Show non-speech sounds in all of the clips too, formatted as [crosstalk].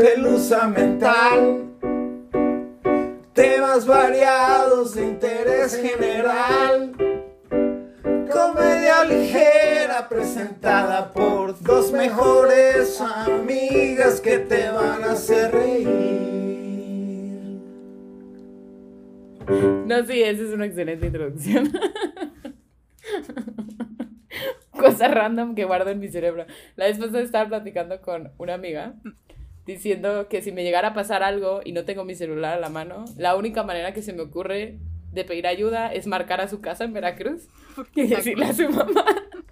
pelusa mental. Temas variados de interés general. Comedia ligera presentada por dos mejores amigas que te van a hacer reír. No, sí, esa es una excelente introducción. [laughs] Cosa random que guardo en mi cerebro. La vez pasada estaba platicando con una amiga diciendo que si me llegara a pasar algo y no tengo mi celular a la mano, la única manera que se me ocurre de pedir ayuda es marcar a su casa en Veracruz y decirle a su mamá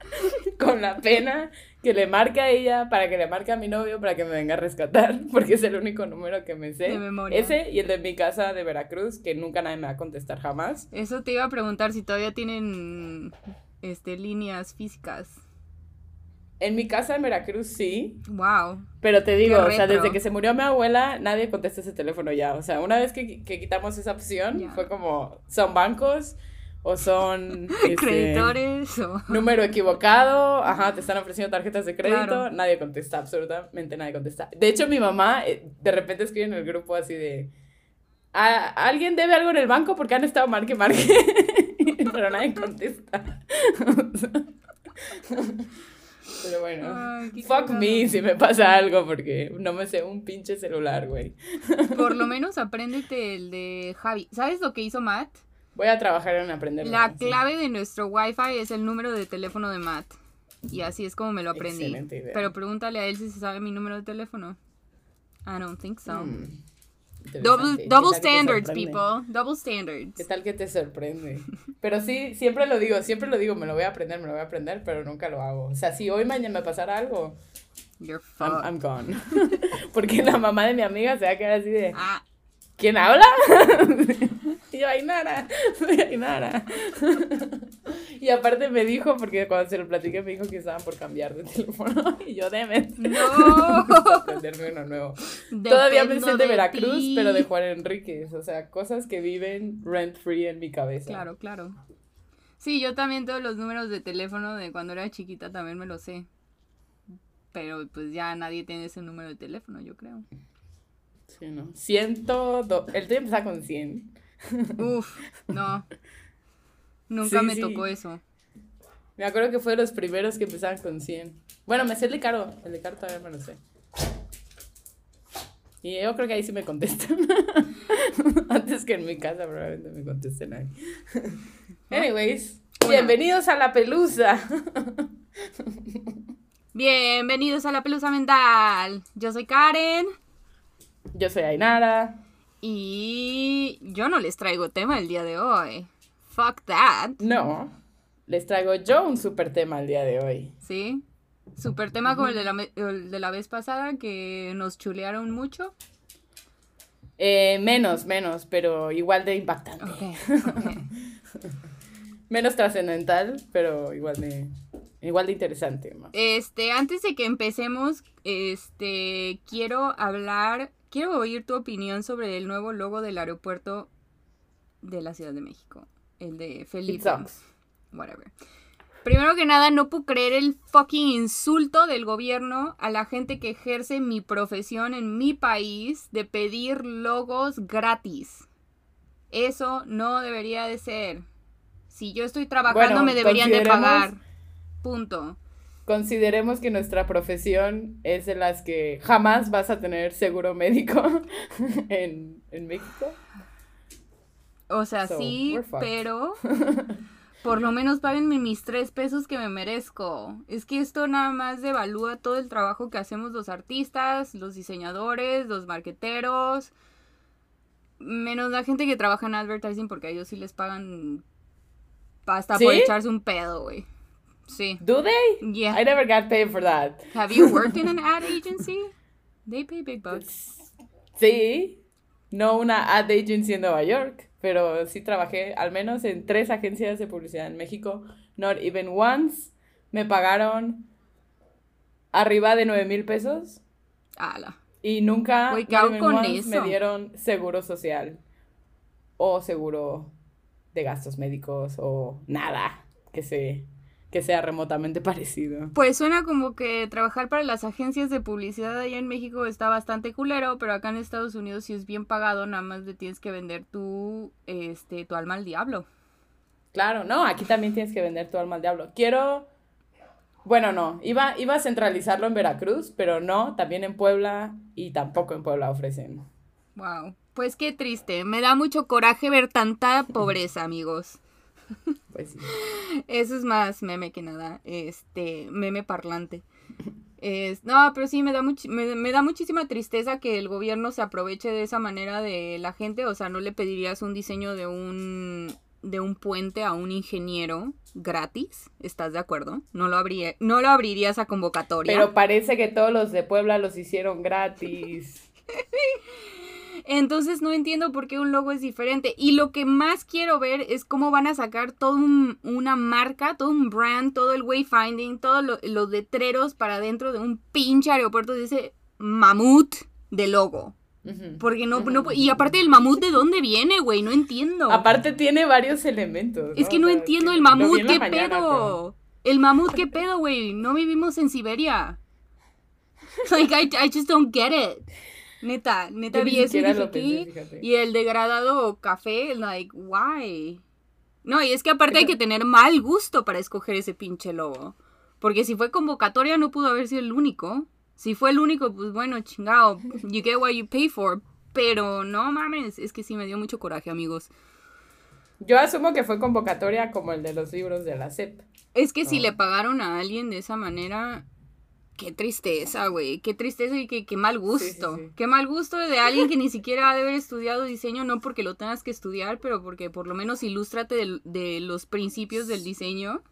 [laughs] con la pena que le marque a ella para que le marque a mi novio para que me venga a rescatar [laughs] porque es el único número que me sé. De memoria. Ese y el de mi casa de Veracruz que nunca nadie me va a contestar jamás. Eso te iba a preguntar si todavía tienen este líneas físicas. En mi casa en Veracruz sí, Wow. pero te digo, o sea, desde que se murió mi abuela, nadie contesta ese teléfono ya. O sea, una vez que, que quitamos esa opción, Ya. fue como, son bancos o son... [laughs] este, Creditores o... Número equivocado, ajá, te están ofreciendo tarjetas de crédito, Claro. nadie contesta, absolutamente nadie contesta. De hecho, mi mamá eh, de repente escribe en el grupo así de, "¿A- ¿alguien debe algo en el banco? Porque han estado marque, marque, [laughs] pero nadie contesta. [laughs] pero bueno, Ay, fuck me si me pasa algo porque no me sé un pinche celular, güey. Por lo [laughs] menos apréndete el de Javi. ¿Sabes lo que hizo Matt? Voy a trabajar en aprender. La clave de nuestro Wi-Fi es el número de teléfono de Matt. Y así es como me lo aprendí. Excelente idea. Pero pregúntale a él si se sabe mi número de teléfono. I don't think so. Mm, Double. ¿Qué double standards, people. Double ¿Qué standards. tal que te sorprende? [laughs] Pero sí, siempre lo digo, siempre lo digo, me lo voy a aprender, me lo voy a aprender, pero nunca lo hago. O sea, si hoy mañana me pasara algo, You're I'm, gone. [laughs] Porque la mamá de mi amiga se va a quedar así de, Ah, ¿quién habla? [laughs] y yo, Ainara, soy Ainara. Y aparte me dijo, porque cuando se lo platiqué me dijo que estaban por cambiar de [laughs] teléfono. y yo, deme. no. [laughs] aprenderme uno nuevo. Todavía me sé Dependo de Veracruz, ti. pero de Juan Enríquez. O sea, cosas que viven rent free en mi cabeza. Claro, claro. Sí, yo también todos los números de teléfono de cuando era chiquita también me los sé. Pero pues ya nadie tiene ese número de teléfono, yo creo. Sí, ¿no? Ciento do- El tuyo empezaba con 100. Uf, no. [laughs] Nunca Sí, me sí. tocó eso. Me acuerdo que fue de los primeros que empezaban con 100. Bueno, me sé el de Caro. El de Caro todavía me lo sé. Y yo creo que ahí sí me contestan. [laughs] Antes que en mi casa probablemente me contesten ahí. [laughs] Anyways, bienvenidos a La Pelusa. Bienvenidos a la pelusa mental. Yo soy Karen Yo soy Ainara. y yo no les traigo tema el día de hoy. Fuck that. No, les traigo yo un super tema el día de hoy. ¿Sí? Super tema como el de la, el de la vez pasada que nos chulearon mucho. Eh, menos, menos, pero igual de impactante. [laughs] Menos trascendental, pero igual de, igual de interesante. ma. Este, antes de que empecemos, este, quiero hablar, quiero oír tu opinión sobre el nuevo logo del aeropuerto de la Ciudad de México. El de It Felipe. sucks. Whatever. Primero que nada, no puedo creer el fucking insulto del gobierno a la gente que ejerce mi profesión en mi país de pedir logos gratis. Eso no debería de ser. Si yo estoy trabajando, Bueno, me deberían de pagar. Punto. Consideremos que nuestra profesión es de las que jamás vas a tener seguro médico [laughs] en, en México. O sea, So, sí, pero [laughs] por lo menos páguenme mis tres pesos que me merezco. Es que esto nada más devalúa todo el trabajo que hacemos los artistas, los diseñadores, los marqueteros, menos la gente que trabaja en advertising porque a ellos sí les pagan hasta por echarse un pedo, güey. Sí. Do they? Yeah. I never got paid for that. Have you worked in an [laughs] ad agency? They pay big bucks. Sí, no una ad agency en Nueva York, pero sí trabajé al menos en tres agencias de publicidad en México. Not even once me pagaron arriba de nueve mil pesos Ala. y nunca me dieron seguro social o seguro de gastos médicos o nada que se que sea remotamente [laughs] parecido. Pues suena como que trabajar para las agencias de publicidad allá en México está bastante culero, pero acá en Estados Unidos sí es bien pagado, nada más le tienes que vender tu, este, tu alma al diablo. Claro, no, aquí también tienes que vender tu alma al diablo. Quiero, bueno, no, iba, iba a centralizarlo en Veracruz, pero no, también en Puebla y tampoco en Puebla ofrecen. Wow, pues qué triste, me da mucho coraje ver tanta pobreza, amigos. [laughs] Pues sí. Eso es más meme que nada, este, meme parlante. [laughs] Es, no, pero sí, me da, much- me, me da muchísima tristeza que el gobierno se aproveche de esa manera de la gente. O sea, no le pedirías un diseño de un, de un puente a un ingeniero gratis. ¿Estás de acuerdo? No lo, abría, no lo abrirías a convocatoria. Pero parece que todos los de Puebla los hicieron gratis. [laughs] Entonces no entiendo por qué un logo es diferente. Y lo que más quiero ver es cómo van a sacar toda una marca, todo un brand, todo el wayfinding, todos lo- los letreros para dentro de un pinche aeropuerto de ese mamut de logo. Porque no, no- y aparte el mamut de dónde viene, güey, no entiendo. Aparte tiene varios elementos. es que no O sea, entiendo el mamut, qué mañana, pedo. El mamut, qué pedo, güey. No vivimos en Siberia. [laughs] Like, I, I just don't get it. Neta, neta vi eso y el degradado café, like, why? No, y es que aparte hay que tener mal gusto para escoger ese pinche logo. Porque si fue convocatoria no pudo haber sido el único. Si fue el único, pues bueno, chingado. [laughs] You get what you pay for. Pero no mames, es que sí me dio mucho coraje, amigos. Yo asumo que fue convocatoria como el de los libros de la SEP. Es que si Ah. le pagaron a alguien de esa manera, qué tristeza, güey. Qué tristeza y qué, qué mal gusto. sí, sí. Qué mal gusto de alguien que ni siquiera ha de haber estudiado diseño, no porque lo tengas que estudiar, pero porque por lo menos ilústrate del- de, los principios del diseño.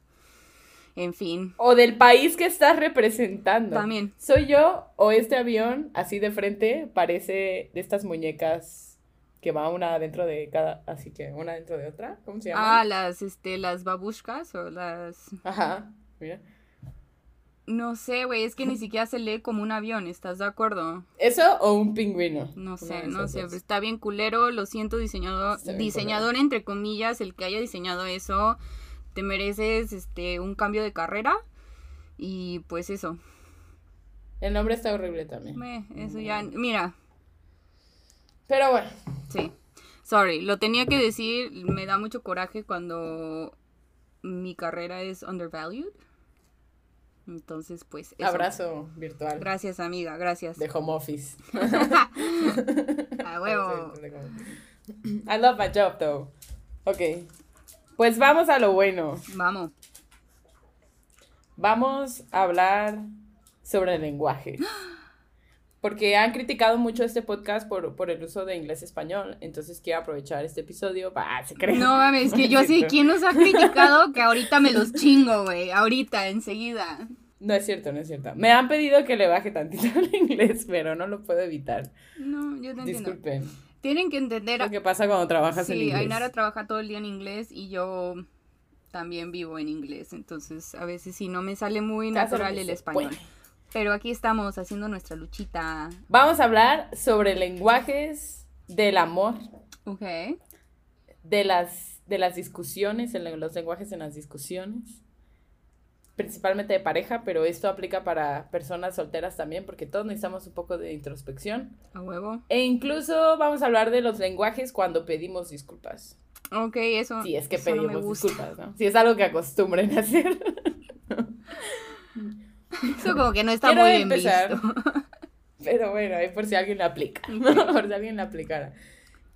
En fin. O del país que estás representando. También. ¿Soy yo o este avión así de frente parece de estas muñecas que va una dentro de cada, así que una dentro de otra? ¿Cómo se llama? Ah, las, este, las babushkas o las... Ajá, mira. No sé, güey, es que ni siquiera se lee como un avión, ¿estás de acuerdo? ¿Eso o un pingüino? No sé, no sé, pero está bien culero, lo siento diseñador, diseñador entre comillas, el que haya diseñado eso, te mereces este un cambio de carrera y pues eso, El nombre está horrible también. eso ya, mira, Pero bueno, sí, sorry, lo tenía que decir, me da mucho coraje cuando mi carrera es undervalued, entonces pues eso. abrazo virtual Gracias amiga, gracias. de home office. [laughs] A huevo. I love my job though. Ok. Pues vamos a lo bueno. Vamos. Vamos a hablar sobre el lenguaje. [gasps] [gasps] Porque han criticado mucho este podcast por, por el uso de inglés-español. Entonces quiero aprovechar este episodio. Cree. No mames, que yo sé [laughs] quién nos ha criticado que ahorita me los chingo, güey. Ahorita, enseguida. No es cierto, no es cierto. Me han pedido que le baje tantito el inglés, pero no lo puedo evitar. No, yo te entiendo. Disculpen. Tienen que entender. Lo que pasa cuando trabajas en Sí, inglés. Ainara trabaja todo el día en inglés y yo también vivo en inglés. Entonces, a veces sí no me sale muy natural el español. puede. Pero aquí estamos haciendo nuestra luchita. Vamos a hablar sobre lenguajes del amor, Ok. de las, de las discusiones, en los lenguajes en las discusiones, principalmente de pareja, pero esto aplica para personas solteras también, porque todos necesitamos un poco de introspección. A huevo. E incluso vamos a hablar de los lenguajes cuando pedimos disculpas. Ok, eso. Si es que no pedimos gusta. disculpas, ¿no? Si es algo que acostumbren a hacer. [laughs] [laughs] Eso como que no está Quiero muy bien empezar. visto. [laughs] Pero bueno, ahí por si alguien le aplica, [laughs] por si alguien le aplicara.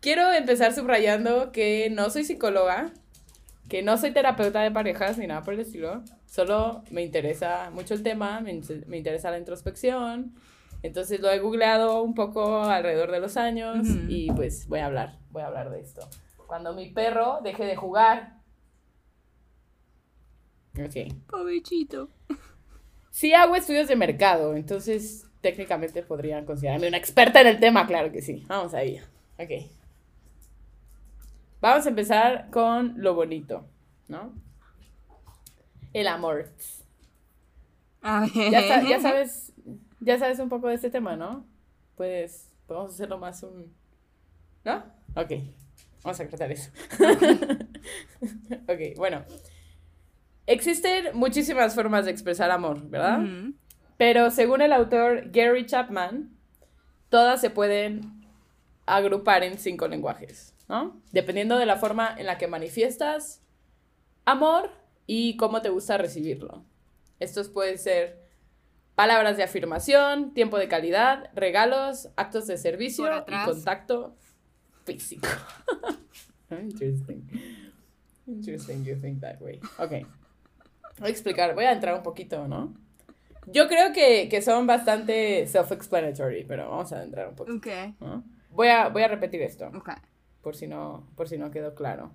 Quiero empezar subrayando que no soy psicóloga, que no soy terapeuta de parejas ni nada por el estilo. Solo me interesa mucho el tema, me, me interesa la introspección. Entonces lo he googleado un poco alrededor de los años Ujú. y pues voy a hablar, voy a hablar de esto. Cuando mi perro deje de jugar. Ok. Pobrecito. Sí hago estudios de mercado, entonces técnicamente podrían considerarme una experta en el tema, claro que sí. Vamos a ello. Ok. Vamos a empezar con lo bonito, ¿no? El amor. A ver. Ya, sa- ya sabes, ya sabes un poco de este tema, ¿no? Pues podemos hacerlo más un... ¿No? Ok. Vamos a tratar eso. [laughs] ok, bueno. Existen muchísimas formas de expresar amor, ¿verdad? Pero según el autor Gary Chapman, todas se pueden agrupar en cinco lenguajes, ¿no? Dependiendo de la forma en la que manifiestas amor y cómo te gusta recibirlo. Estos pueden ser palabras de afirmación, tiempo de calidad, regalos, actos de servicio y contacto físico. [laughs] Interesting. Interesting you think that way. Ok. Voy a explicar, voy a entrar un poquito, ¿no? Yo creo que, que son bastante self-explanatory, pero vamos a entrar un poquito. Ok, ¿no? Voy, a, voy a repetir esto, ok. por si, no, por si no quedó claro.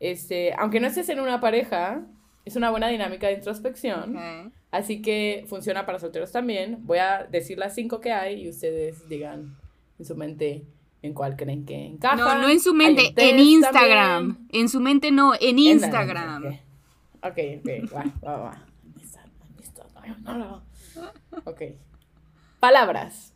Este, aunque no estés en una pareja, es una buena dinámica de introspección, ok. así que funciona para solteros también. Voy a decir las cinco que hay y ustedes digan en su mente en cuál creen que encaja. No, no en su mente, en Instagram. también. En su mente no, en En- Instagram. Ok, ok, va, va, va. No, no, no. Ok. Palabras.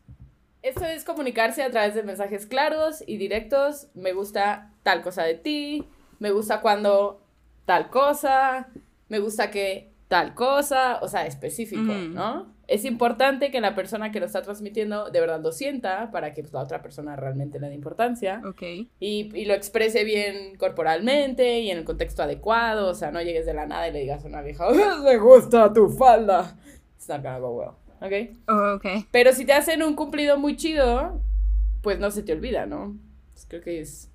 Esto es comunicarse a través de mensajes claros y directos. Me gusta tal cosa de ti. Me gusta cuando tal cosa. Me gusta que tal cosa. O sea, específico. ¿no? Es importante que la persona que lo está transmitiendo de verdad lo sienta para que pues, la otra persona realmente le dé importancia Ok. y, y lo exprese bien corporalmente y en el contexto adecuado. O sea, no llegues de la nada y le digas a una vieja, me gusta tu falda. It's not gonna go well, ¿ok? Oh, ok. Pero si te hacen un cumplido muy chido, pues no se te olvida, ¿no? Pues creo que es...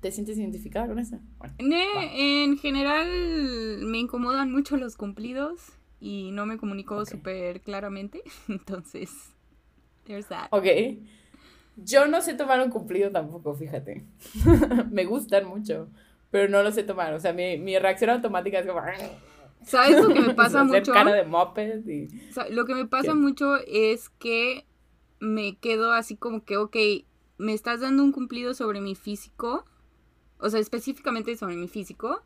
¿Te sientes identificada con eso? Bueno, Ne- en general me incomodan mucho los cumplidos y no me comunico Ok. súper claramente. [laughs] Entonces, there's that. ok. Yo no sé tomar un cumplido tampoco, fíjate. [laughs] me gustan mucho, pero no lo sé tomar. O sea, mi, mi reacción automática es como... [laughs] ¿Sabes lo que me pasa hacer mucho? cara de moped y... O sea, lo que me pasa ¿Qué? mucho es que me quedo así como que, ok, me estás dando un cumplido sobre mi físico, o sea, específicamente sobre mi físico.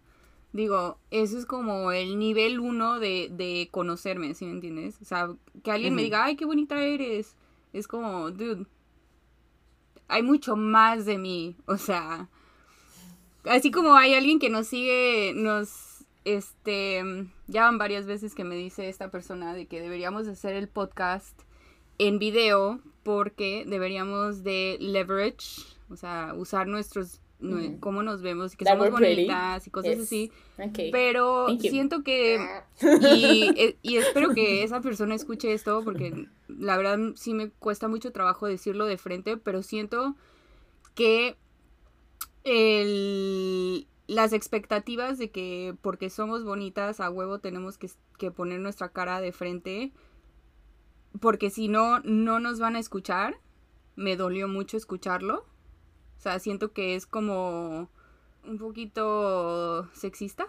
Digo, eso es como el nivel uno de, de conocerme, ¿sí me entiendes? O sea, que alguien me diga, ay, qué bonita eres. Es como, dude, hay mucho más de mí. O sea, así como hay alguien que nos sigue, nos, este, ya van varias veces que me dice esta persona de que deberíamos hacer el podcast en video porque deberíamos de leverage, o sea, usar nuestros, cómo nos vemos y que That somos pretty. bonitas y cosas Yes. así. Pero siento que, y, [laughs] e- y espero que esa persona escuche esto porque la verdad sí me cuesta mucho trabajo decirlo de frente, pero siento que el, las expectativas de que porque somos bonitas a huevo tenemos que, que poner nuestra cara de frente, porque si no, no nos van a escuchar. Me dolió mucho escucharlo. O sea, siento que es como un poquito sexista.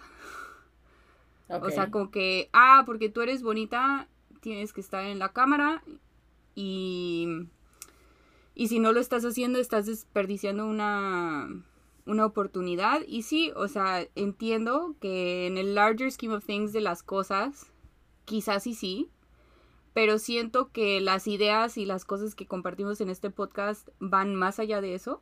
O sea, como que, ah, porque tú eres bonita, tienes que estar en la cámara y, y si no lo estás haciendo, estás desperdiciando una, una oportunidad. Y sí, o sea, entiendo que en el larger scheme of things de las cosas, quizás y sí, pero siento que las ideas y las cosas que compartimos en este podcast van más allá de eso.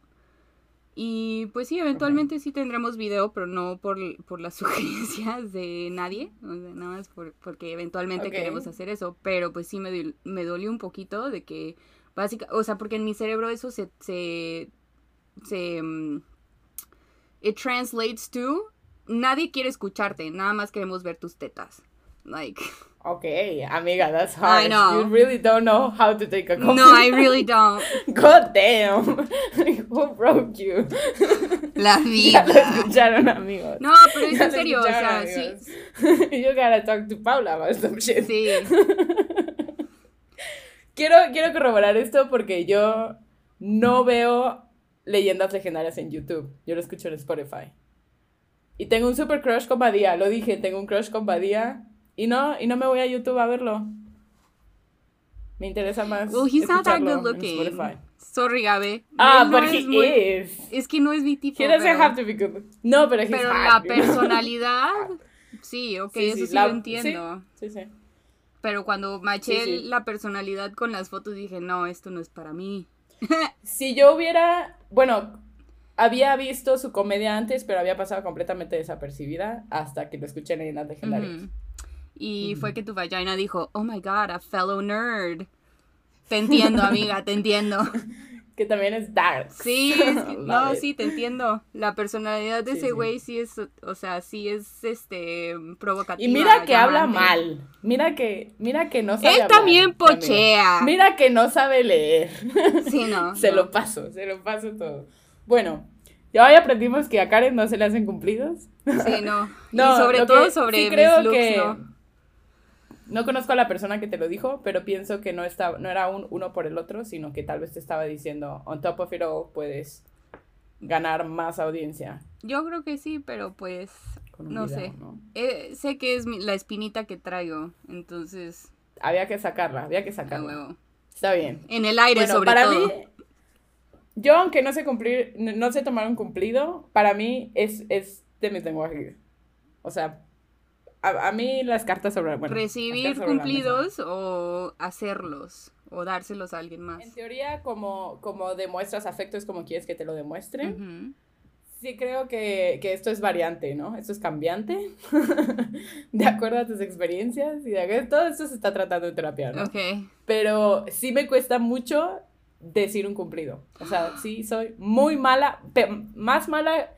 Y pues sí, eventualmente sí tendremos video, pero no por, por las [laughs] sugerencias de nadie, o sea, nada más por- porque eventualmente queremos hacer eso, pero pues sí me, me dolió un poquito de que básica, o sea, porque en mi cerebro eso se, se, se, mm, it translates to, nadie quiere escucharte, nada más queremos ver tus tetas, like, [laughs] Ok, amiga, that's hard. I know. You really don't know how to take a compliment. no, I really don't, [laughs] God damn. [laughs] Who broke you? la [laughs] Ya lo vida. escucharon, amigos. No, pero es Ya en serio, o sea, sí. You gotta talk to Paula about some shit. sí. Quiero, quiero corroborar esto porque yo no veo leyendas legendarias en YouTube. Yo lo escucho en Spotify. Y tengo un super crush con Badía. Lo dije, tengo un crush con Badía. Y no, y no me voy a YouTube a verlo. Me interesa más. Well, he's not that good looking. Sorry, Gabe. Ah, no but he es muy- is. Es que no es mi tipo. He doesn't pero, have to be good. No, pero pero la [laughs] personalidad, sí, ok, Sí, eso sí, la- lo entiendo. Sí, sí. Pero cuando maché la personalidad con las fotos dije, no, esto no es para mí. [laughs] Si yo hubiera, bueno, había visto su comedia antes, pero había pasado completamente desapercibida hasta que lo escuché en Leyendas Legendarias. Ujú. Y fue que tu vagina dijo, oh my god, a fellow nerd. Te entiendo, amiga, te entiendo. [laughs] Que también es dark. Sí, es que- [laughs] no, it. sí, te entiendo. La personalidad de Sí, ese güey sí es, o sea, sí es, este, provocativa. Y mira que habla mal. Mira que, mira que no sabe Él también pochea. Mira que no sabe leer. [laughs] Sí, no. se no. lo paso, se lo paso todo. Bueno, ya hoy aprendimos que a Karen no se le hacen cumplidos. Sí, no. No, y sobre todo que sobre sí mis creo looks, que ¿no? No conozco a la persona que te lo dijo, pero pienso que no estaba, no era un uno por el otro, sino que tal vez te estaba diciendo, on top of it all, puedes ganar más audiencia Yo creo que sí, pero pues, no video, sé. ¿no? Eh, sé que es mi- la espinita que traigo, entonces, Había que sacarla, había que sacarla. huevo. Está bien. En el aire, Bueno, sobre para todo. mí, yo aunque no sé cumplir, no no sé tomar un cumplido, para mí es, es de mis lenguajes. O sea, a, a mí las cartas sobre, bueno, Recibir sobre cumplidos o hacerlos, o dárselos a alguien más. En teoría, como, como demuestras afecto es como quieres que te lo demuestren. Sí creo que, que esto es variante, ¿no? Esto es cambiante, [laughs] de acuerdo a tus experiencias y de acuerdo, todo esto se está tratando en terapia, ¿no? Ok. Pero sí me cuesta mucho decir un cumplido. O sea, sí soy muy mala, más mala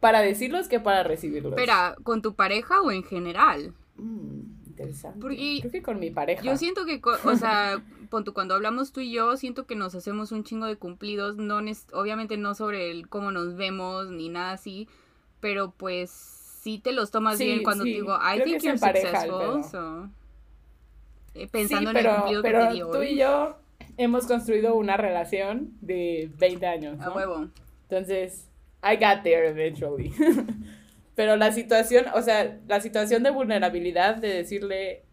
para decirlos que para recibirlos. Espera, ¿con tu pareja o en general? Mm, interesante. Porque Creo que con mi pareja. Yo siento que, o sea, [laughs] cuando hablamos tú y yo, siento que nos hacemos un chingo de cumplidos, no obviamente no sobre el cómo nos vemos ni nada así, pero pues sí te los tomas Sí, bien cuando sí, te digo, I creo think you're successful, so, eh, Sí, pensando pero, en el cumplido pero que te di tú hoy. y yo hemos construido una relación de 20 años, A ¿no? huevo. Entonces, I got there eventually. [laughs] Pero la situación, o sea, la situación de vulnerabilidad de decirle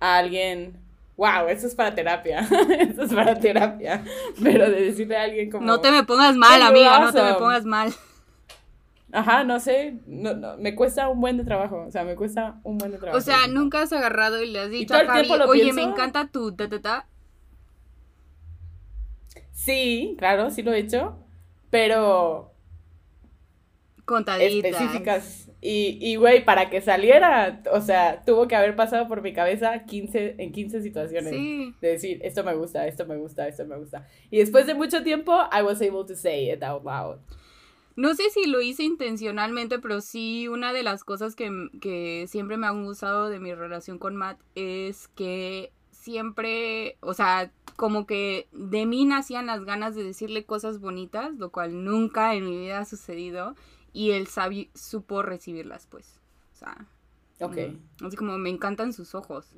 a alguien, wow, esto es para terapia, [laughs] esto es para terapia, [laughs] pero de decirle a alguien como... No te me pongas mal, amiga, no te me pongas mal. Ajá, no sé, no, no, me cuesta un buen de trabajo, o sea, me cuesta un buen de trabajo. O sea, nunca has agarrado y le has dicho todo a el Javi, oye, pienso. me encanta tu ta ta ta. Sí, claro, sí lo he hecho, pero Contaditas. específicas. Y, y, güey, para que saliera, o sea, tuvo que haber pasado por mi cabeza 15, en 15 situaciones. Sí. De decir, esto me gusta, esto me gusta, esto me gusta. Y después de mucho tiempo, I was able to say it out loud. No sé si lo hice intencionalmente, pero sí una de las cosas que, que siempre me han gustado de mi relación con Matt es que siempre, o sea, como que de mí nacían las ganas de decirle cosas bonitas, lo cual nunca en mi vida ha sucedido, y él sabi- supo recibirlas, pues. O sea, Ok. mm, así como me encantan sus ojos.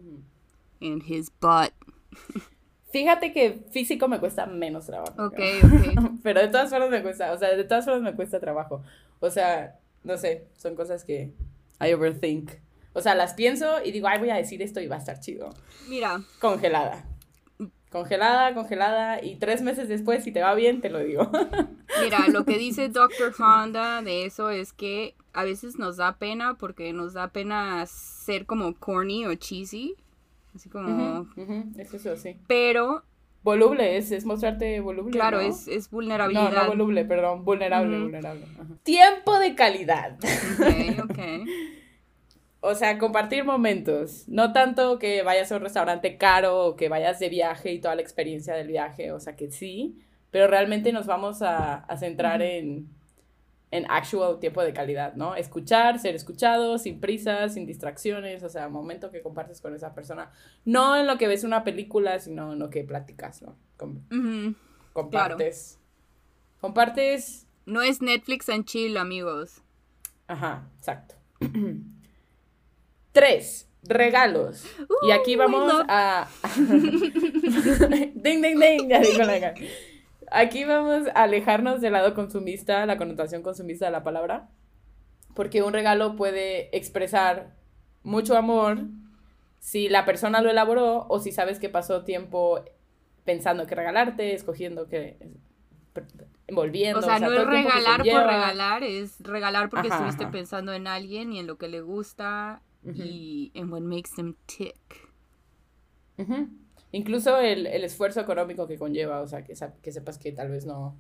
En his butt. Fíjate que físico me cuesta menos trabajo. Ok, creo. ok. [laughs] Pero de todas formas me cuesta, o sea, de todas formas me cuesta trabajo. O sea, no sé, son cosas que I overthink. O sea, las pienso y digo, ay, voy a decir esto y va a estar chido. Mira, Congelada. Congelada, congelada. Y tres meses después, si te va bien, te lo digo. [laughs] Mira, lo que dice Dr. Honda de eso es que a veces nos da pena porque nos da pena ser como corny o cheesy. Así como... Ujú, Es eso, sí. Pero, Voluble, es, es mostrarte voluble. claro, ¿no? es, es No, vulnerabilidad. no voluble, perdón. Vulnerable, vulnerable. ajá. Tiempo de calidad. Ok, ok. [laughs] O sea, compartir momentos. No tanto que vayas a un restaurante caro o que vayas de viaje y toda la experiencia del viaje. O sea, que sí. Pero realmente nos vamos a, a centrar en, en actual tiempo de calidad, ¿no? Escuchar, ser escuchado, sin prisas, sin distracciones. O sea, momento que compartes con esa persona. No en lo que ves una película, sino en lo que platicas, ¿no? Com- compartes. Compartes No es Netflix and chill, amigos. Ajá, exacto. [clears throat] Tres, regalos. y aquí vamos a... [laughs] ding, ding, ding, ya digo la. Aquí vamos a alejarnos del lado consumista, la connotación consumista de la palabra, porque un regalo puede expresar mucho amor si la persona lo elaboró o si sabes que pasó tiempo pensando qué regalarte, escogiendo qué envolviendo. O sea, no todo es el tiempo que regalar por regalar, es regalar porque Ajá, estuviste ajá. pensando en alguien y en lo que le gusta Ujú. y en what makes them tick. Ujú. Incluso el, el esfuerzo económico que conlleva, o sea, que, que sepas que tal vez no,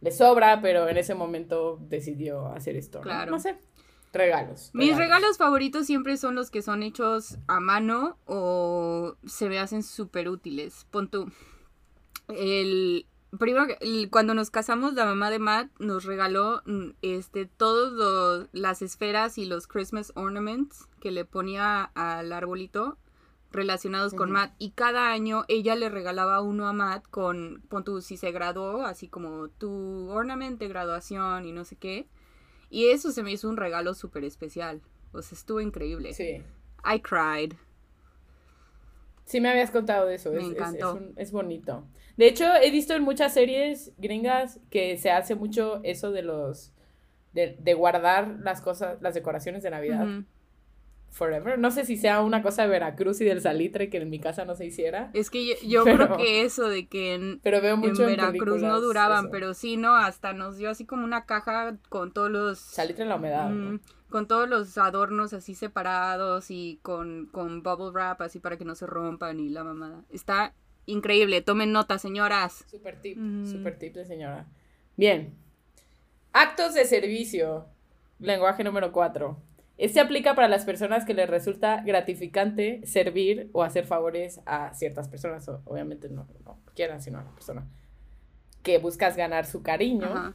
le sobra, pero en ese momento decidió hacer esto. Claro. No sé. Regalos. Mis regalos favoritos siempre son los que son hechos a mano o se me hacen súper útiles. Pon tú. El, primero, cuando nos casamos, la mamá de Matt nos regaló mm, este, todas las esferas y los Christmas ornaments que le ponía al arbolito relacionados con. Matt. Y cada año ella le regalaba uno a Matt con, pon tú, si se graduó, así como tu ornament de graduación y no sé qué. Y eso se me hizo un regalo súper especial. O sea, estuvo increíble. Sí. I cried. Sí me habías contado de eso. Me es, encantó. Es, un- es bonito. De hecho, he visto en muchas series gringas que se hace mucho eso de los... De, de guardar las cosas, las decoraciones de Navidad forever. No sé si sea una cosa de Veracruz y del salitre que en mi casa no se hiciera. Es que yo, yo [laughs] Pero- creo que eso de que en, Pero veo mucho en, Veracruz no duraban, eso. pero sí, no, hasta nos dio así como una caja con todos los... Salitre en la humedad. ¿no? Con todos los adornos así separados y con, con bubble wrap así para que no se rompan y la mamada. Está increíble, tomen nota, señoras. Super tip, Mm. super tip de señora. Bien. Actos de servicio. Lenguaje número 4. Este aplica para las personas que les resulta gratificante servir o hacer favores a ciertas personas. obviamente no, no quieran, sino a la persona. Que buscas ganar su cariño. Ajá.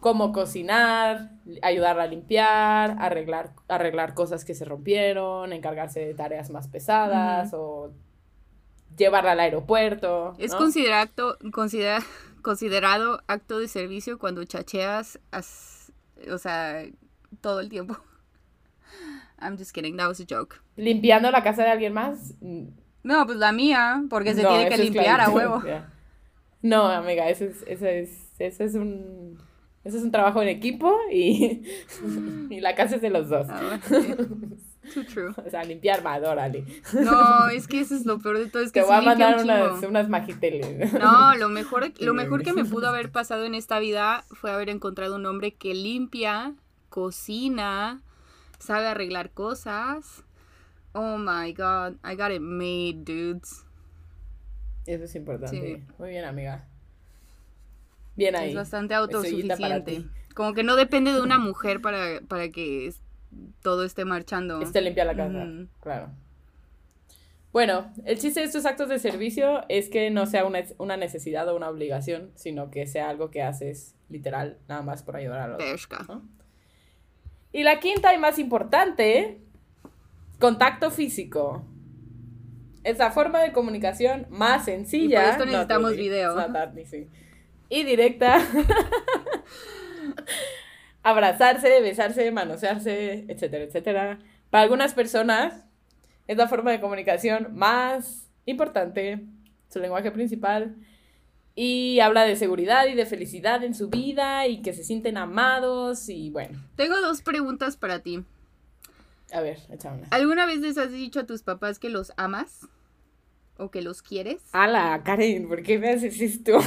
Como cocinar, ayudarla a limpiar, arreglar, arreglar cosas que se rompieron, encargarse de tareas más pesadas o llevarla al aeropuerto. Es ¿no? considerado, considera- considerado acto de servicio cuando chacheas, as- o sea, todo el tiempo. [laughs] I'm just kidding, that was a joke. limpiando la casa de alguien más. No, pues la mía, porque se no, tiene que limpiar a huevo. No, amiga, eso es, eso es, eso es un, eso es un trabajo en equipo y, [laughs] y la casa es de los dos. Ah, [laughs] Too true. O sea, limpiar más, órale. No, es que eso es lo peor de todo, es que Te voy a mandar un unas, unas magiteles. No, lo mejor, [laughs] lo mejor que me pudo haber pasado en esta vida fue haber encontrado un hombre que limpia, cocina, sabe arreglar cosas. Oh my god, I got it made, dudes. Eso es importante. Sí. Muy bien, amiga. Bien ahí. Es bastante autosuficiente. Como que no depende de una mujer para, para que todo esté marchando. Esté limpia la casa. Claro. Bueno, el chiste de estos actos de servicio es que no sea una, una necesidad o una obligación, sino que sea algo que haces literal, nada más por ayudar a los Pesca. ¿no? Y la quinta y más importante, contacto físico. Es la forma de comunicación más sencilla. Y por esto necesitamos video. easy, Y directa. [laughs] Abrazarse, besarse, manosearse, etcétera, etcétera. Para algunas personas es la forma de comunicación más importante, su lenguaje principal. Y habla de seguridad y de felicidad en su vida y que se sienten amados y bueno, Tengo dos preguntas para ti. a ver, una. ¿Alguna vez les has dicho a tus papás que los amas? ¿O que los quieres? Ala, Karen, ¿por qué me haces esto?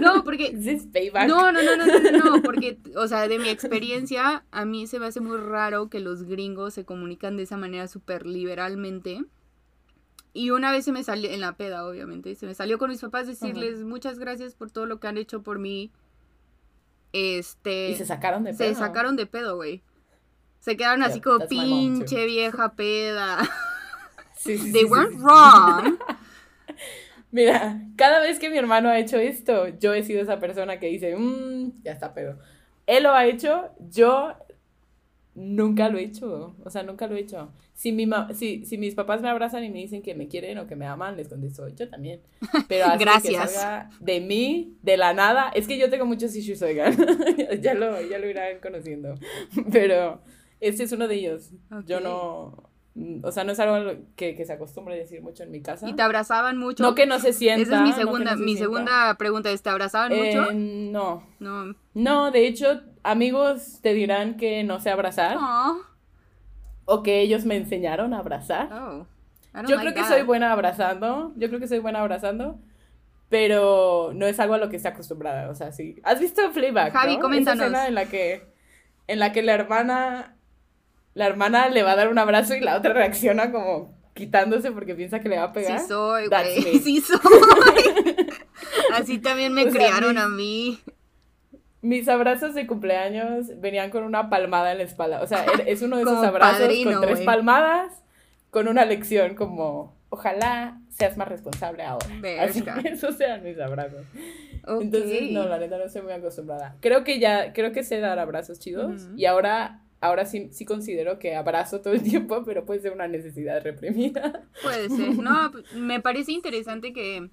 No, porque ¿Es [laughs] this payback? No, no, no, no, no, no, porque, o sea, de mi experiencia, a mí se me hace muy raro que los gringos se comunican de esa manera súper liberalmente. Y una vez se me salió, en la peda, obviamente, se me salió con mis papás decirles muchas gracias por todo lo que han hecho por mí. Este. Y se sacaron de se pedo. sacaron de pedo, güey. Se quedaron así como pinche vieja peda. Sí, sí, They sí, weren't wrong. [laughs] Mira, cada vez que mi hermano ha hecho esto, yo he sido esa persona que dice, mmm, ya está pedo. Él lo ha hecho, yo nunca lo he hecho. O sea, nunca lo he hecho. Si, mi ma- si, si mis papás me abrazan y me dicen que me quieren o que me aman, les contesto, yo también. [laughs] Pero así Gracias. que salga de mí, de la nada. Es que yo tengo muchos issues, oigan. [laughs] ya, lo, ya lo irán conociendo. [laughs] Pero este es uno de ellos. Yo no. O sea, no es algo que, que se acostumbre a decir mucho en mi casa. Y te abrazaban mucho. No que no se sienta. Esa es mi segunda, no se mi sienta. segunda pregunta es, ¿te abrazaban mucho? Eh, no. No. No, de hecho, amigos te dirán que no sé abrazar o que ellos me enseñaron a abrazar. Oh. Yo creo que soy buena abrazando. Yo creo que soy buena abrazando. Pero no es algo a lo que esté acostumbrada. O sea, sí. ¿Has visto Fleabag? Javi, no? coméntanos. Esa escena en la que. En la que la hermana. La hermana le va a dar un abrazo y la otra reacciona como quitándose porque piensa que le va a pegar. Sí soy, güey. [laughs] Sí soy. Así también me O sea, criaron mis- a mí. mis abrazos de cumpleaños venían con una palmada en la espalda. O sea, es uno de esos abrazos padrino, con tres güey. palmadas, con una lección como, ojalá seas más responsable ahora. Así, Verga. [laughs] esos eran mis abrazos. Ok. Entonces, no, la neta no estoy muy acostumbrada. Creo que ya, creo que sé dar abrazos chidos Ujú. y ahora, ahora sí, sí considero que abrazo todo el tiempo, [laughs] pero puede ser una necesidad reprimida. Puede ser. No, me parece interesante que.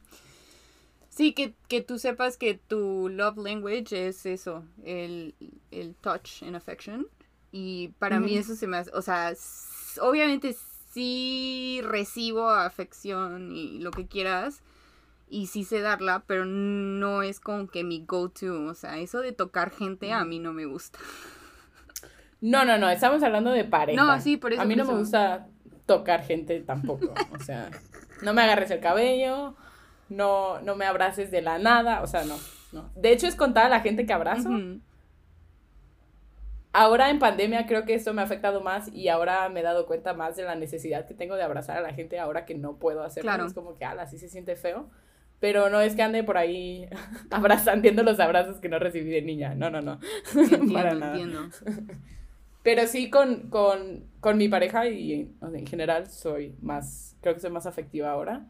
Sí, que, que tú sepas que tu love language es eso, el, el touch and affection. Y para mí Ujú. eso se me hace. O sea, obviamente sí recibo afección y lo que quieras. Y sí sé darla, pero no es como que mi go-to. O sea, eso de tocar gente a mí no me gusta. No, no, no, estamos hablando de pareja. No, sí, por eso, A mí no me eso. gusta tocar gente tampoco. O sea, no me agarres el cabello, no, no me abraces de la nada. O sea, no, no. De hecho, es contada la gente que abrazo. Ahora en pandemia creo que esto me ha afectado más y ahora me he dado cuenta más de la necesidad que tengo de abrazar a la gente ahora que no puedo hacerlo. Claro. Es como que, ala, sí se siente feo. Pero no es que ande por ahí [laughs] abrazando los abrazos que no recibí de niña. No, no, no. Entiendo, [laughs] Para nada. entiendo. Pero sí con, con, con mi pareja y o sea, en general soy más, creo que soy más afectiva ahora.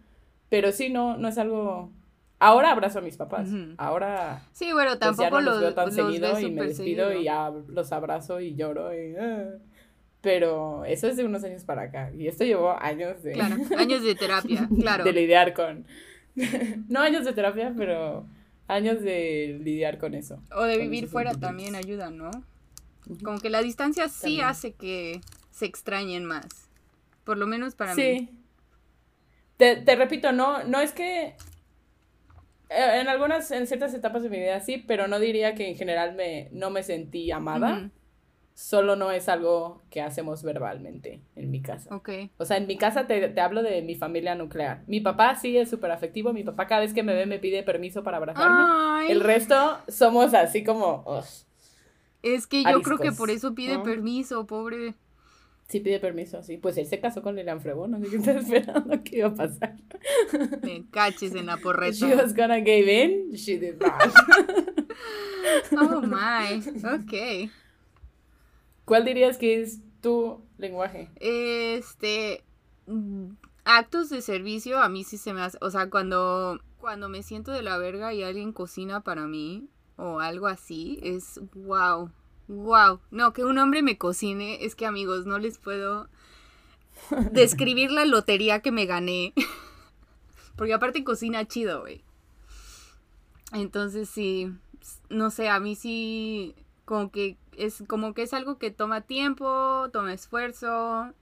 Pero sí, no, no es algo... Ahora abrazo a mis papás. Ujú. Ahora Sí, bueno, pues, ya tampoco no los, los, veo tan los seguido y me despido seguido. y ya los abrazo y lloro. y, ah. Pero eso es de unos años para acá. Y esto llevó años de, Claro, años de terapia, [laughs] claro. de lidiar con... [laughs] no años de terapia, pero años de lidiar con eso. O de vivir fuera también ayuda, ¿no? Como que la distancia sí También. hace que se extrañen más. Por lo menos para mí. Sí. Te, te repito, no, no es que eh, en algunas, en ciertas etapas de mi vida sí, pero no diría que en general me, no me sentí amada. Solo no es algo que hacemos verbalmente en mi casa. Ok. O sea, en mi casa te, te hablo de mi familia nuclear. Mi papá sí es súper afectivo. Mi papá cada vez que me ve me pide permiso para abrazarme. Ay, El resto somos así como... es que yo creo que por eso pide ¿no? permiso, pobre. Sí pide permiso, sí. Pues él se casó con Lilian Frebón, no sé qué estaba [laughs] esperando que iba a pasar. Me caches en la porreta. She was gonna give in, she did not. Oh my. Ok. ¿Cuál dirías que es tu lenguaje? Este. mm, Actos de servicio a mí sí se me hace. O sea, cuando, cuando me siento de la verga y alguien cocina para mí o algo así, es wow. Wow. No, que un hombre me cocine, es que amigos, no les puedo [laughs] describir la lotería que me gané. [laughs] Porque aparte cocina chido, güey. Entonces sí, no sé, a mí sí como que es como que es algo que toma tiempo, toma esfuerzo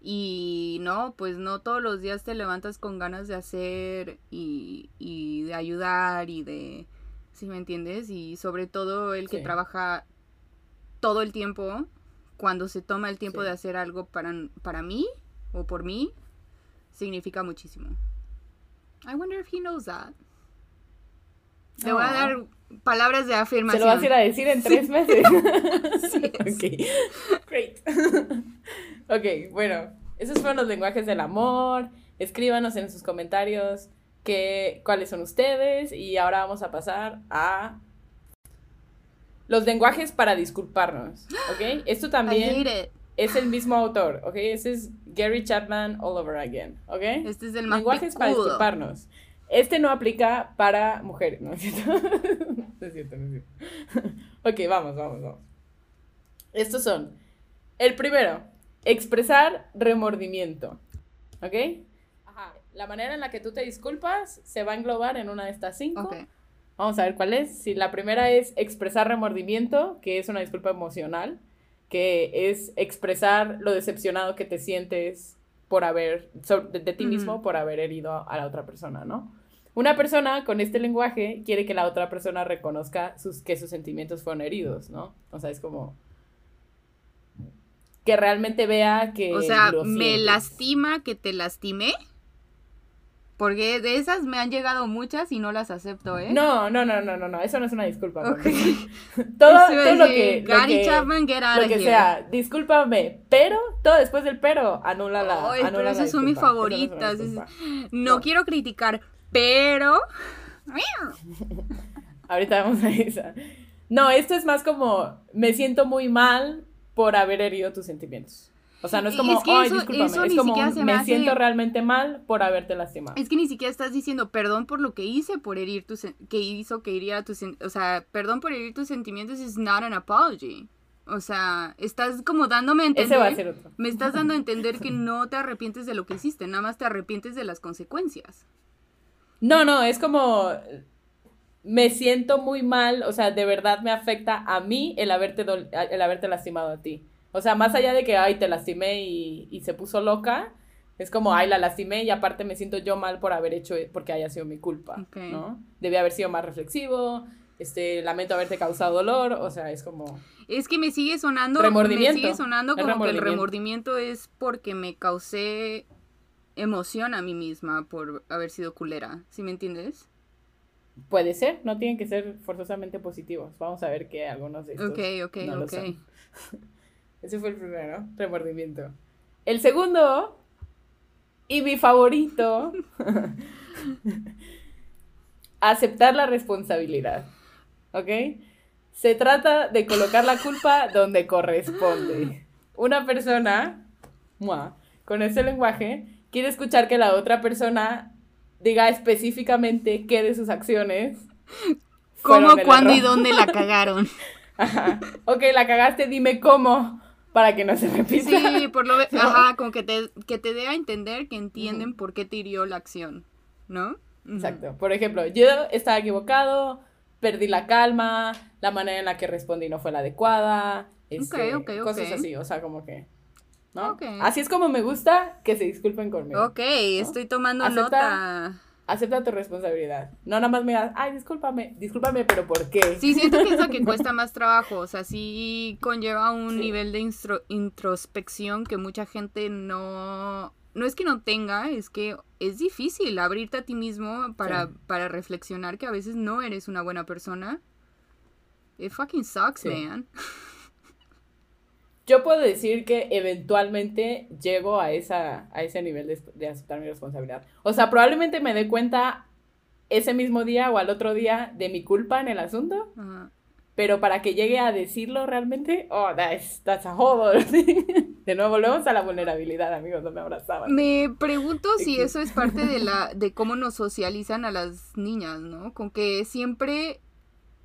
y no, pues no todos los días te levantas con ganas de hacer y, y de ayudar y de, ¿sí me entiendes? Y sobre todo el que Sí. trabaja todo el tiempo, cuando se toma el tiempo Sí. de hacer algo para, para mí o por mí, significa muchísimo. I wonder if he knows that. Le voy a dar palabras de Se afirmación. lo vas a ir a decir en tres meses. [laughs] Ok, great. [laughs] ok, bueno, esos fueron los lenguajes del amor. Escríbanos en sus comentarios que, cuáles son ustedes. Y ahora vamos a pasar a los lenguajes para disculparnos. ¿Ok? Esto [gasps] también es el mismo autor. ¿Ok? Ese es Gary Chapman all over again. ¿Ok? Este es el más lenguajes para picudo. disculparnos. Este no aplica para mujeres, ¿no es cierto? [laughs] no es cierto, no es cierto. [laughs] ok, vamos, vamos, vamos. Estos son. El primero, expresar remordimiento. ¿Ok? La manera en la que tú te disculpas se va a englobar en una de estas cinco. Ok. Vamos a ver cuál es. Si la primera es expresar remordimiento, que es una disculpa emocional, que es expresar lo decepcionado que te sientes por haber, de, de ti mismo por haber herido a la otra persona, ¿no? Una persona con este lenguaje quiere que la otra persona reconozca sus, que sus sentimientos fueron heridos, ¿no? O sea, es como que realmente vea que... O sea, me lastima que te lastimé. Porque de esas me han llegado muchas y no las acepto, ¿eh? No, no, no, no, no, no, eso no es una disculpa. Ok. porque [laughs] todo, todo lo que... lo Gary que- Chapman, get out lo que here. sea, discúlpame, pero todo después del pero anula la Ay, anula pero la esas son mis favoritas. No, No. quiero criticar, pero. [laughs] Ahorita vamos a esa. No, esto es más como, me siento muy mal por haber herido tus sentimientos. O sea, no es como, Es que ay, eso- discúlpame. eso es como, me me hace- siento realmente mal por haberte lastimado. Es que ni siquiera estás diciendo perdón por lo que hice, por herir tus, que hizo que hiriera tus, o sea, perdón por herir tus sentimientos is not an apology. O sea, estás como dándome a entender. Ese va a ser otro. Me estás dando a entender que [laughs] no te arrepientes de lo que hiciste, nada más te arrepientes de las consecuencias. No, no, es como, me siento muy mal, o sea, de verdad me afecta a mí el haberte, el haberte lastimado a ti. O sea, más allá de que, ay, te lastimé y, y se puso loca, es como, ay, la lastimé y aparte me siento yo mal por haber hecho, porque haya sido mi culpa, Ok. ¿no? Debí haber sido más reflexivo, este, lamento haberte causado dolor, o sea, es como, Es que me sigue sonando. Remordimiento. Me sigue sonando como que el remordimiento. es porque me causé emoción a mí misma por haber sido culera. ¿Sí me entiendes? puede ser, no tienen que ser forzosamente positivos. Vamos a ver que algunos de estos Ok, ok, no lo ok. son. [laughs] Ese fue el primero, remordimiento. El segundo, y mi favorito, [laughs] aceptar la responsabilidad. ¿Ok? Se trata de colocar la culpa donde corresponde. Una persona, con ese lenguaje, quiere escuchar que la otra persona diga específicamente qué de sus acciones. ¿Cómo, cuándo y dónde la [laughs] cagaron? Ajá. Ok, la cagaste, dime cómo para que no se repita. Sí, por lo [laughs] ¿No? Ajá, como que te, que te dé a entender que entienden por qué te hirió la acción, ¿no? Exacto. Por ejemplo, yo estaba equivocado, perdí la calma, la manera en la que respondí no fue la adecuada, este, Ok, ok, cosas así, o sea, como que, ¿no? Así es como me gusta que se disculpen conmigo. Ok, estoy tomando Acepta- nota. Acepta tu responsabilidad. No nada más me digas, ay, discúlpame, discúlpame, pero ¿por qué? Sí, siento que es lo que [laughs] cuesta más trabajo, o sea, sí conlleva un Sí. nivel de introspección que mucha gente no, no es que no tenga, es que es difícil abrirte a ti mismo para, Sí. para reflexionar que a veces no eres una buena persona. It fucking sucks, Sí. man. [laughs] Yo puedo decir que eventualmente llego a, esa, a ese nivel de, de aceptar mi responsabilidad. O sea, probablemente me dé cuenta ese mismo día o al otro día de mi culpa en el asunto, Ajá. pero para que llegue a decirlo realmente, oh, that's, that's a whole. [laughs] De nuevo, volvemos a la vulnerabilidad, amigos, no me abrazaban. Me pregunto si eso es parte de la [laughs] de cómo nos socializan a las niñas, ¿no? Con que siempre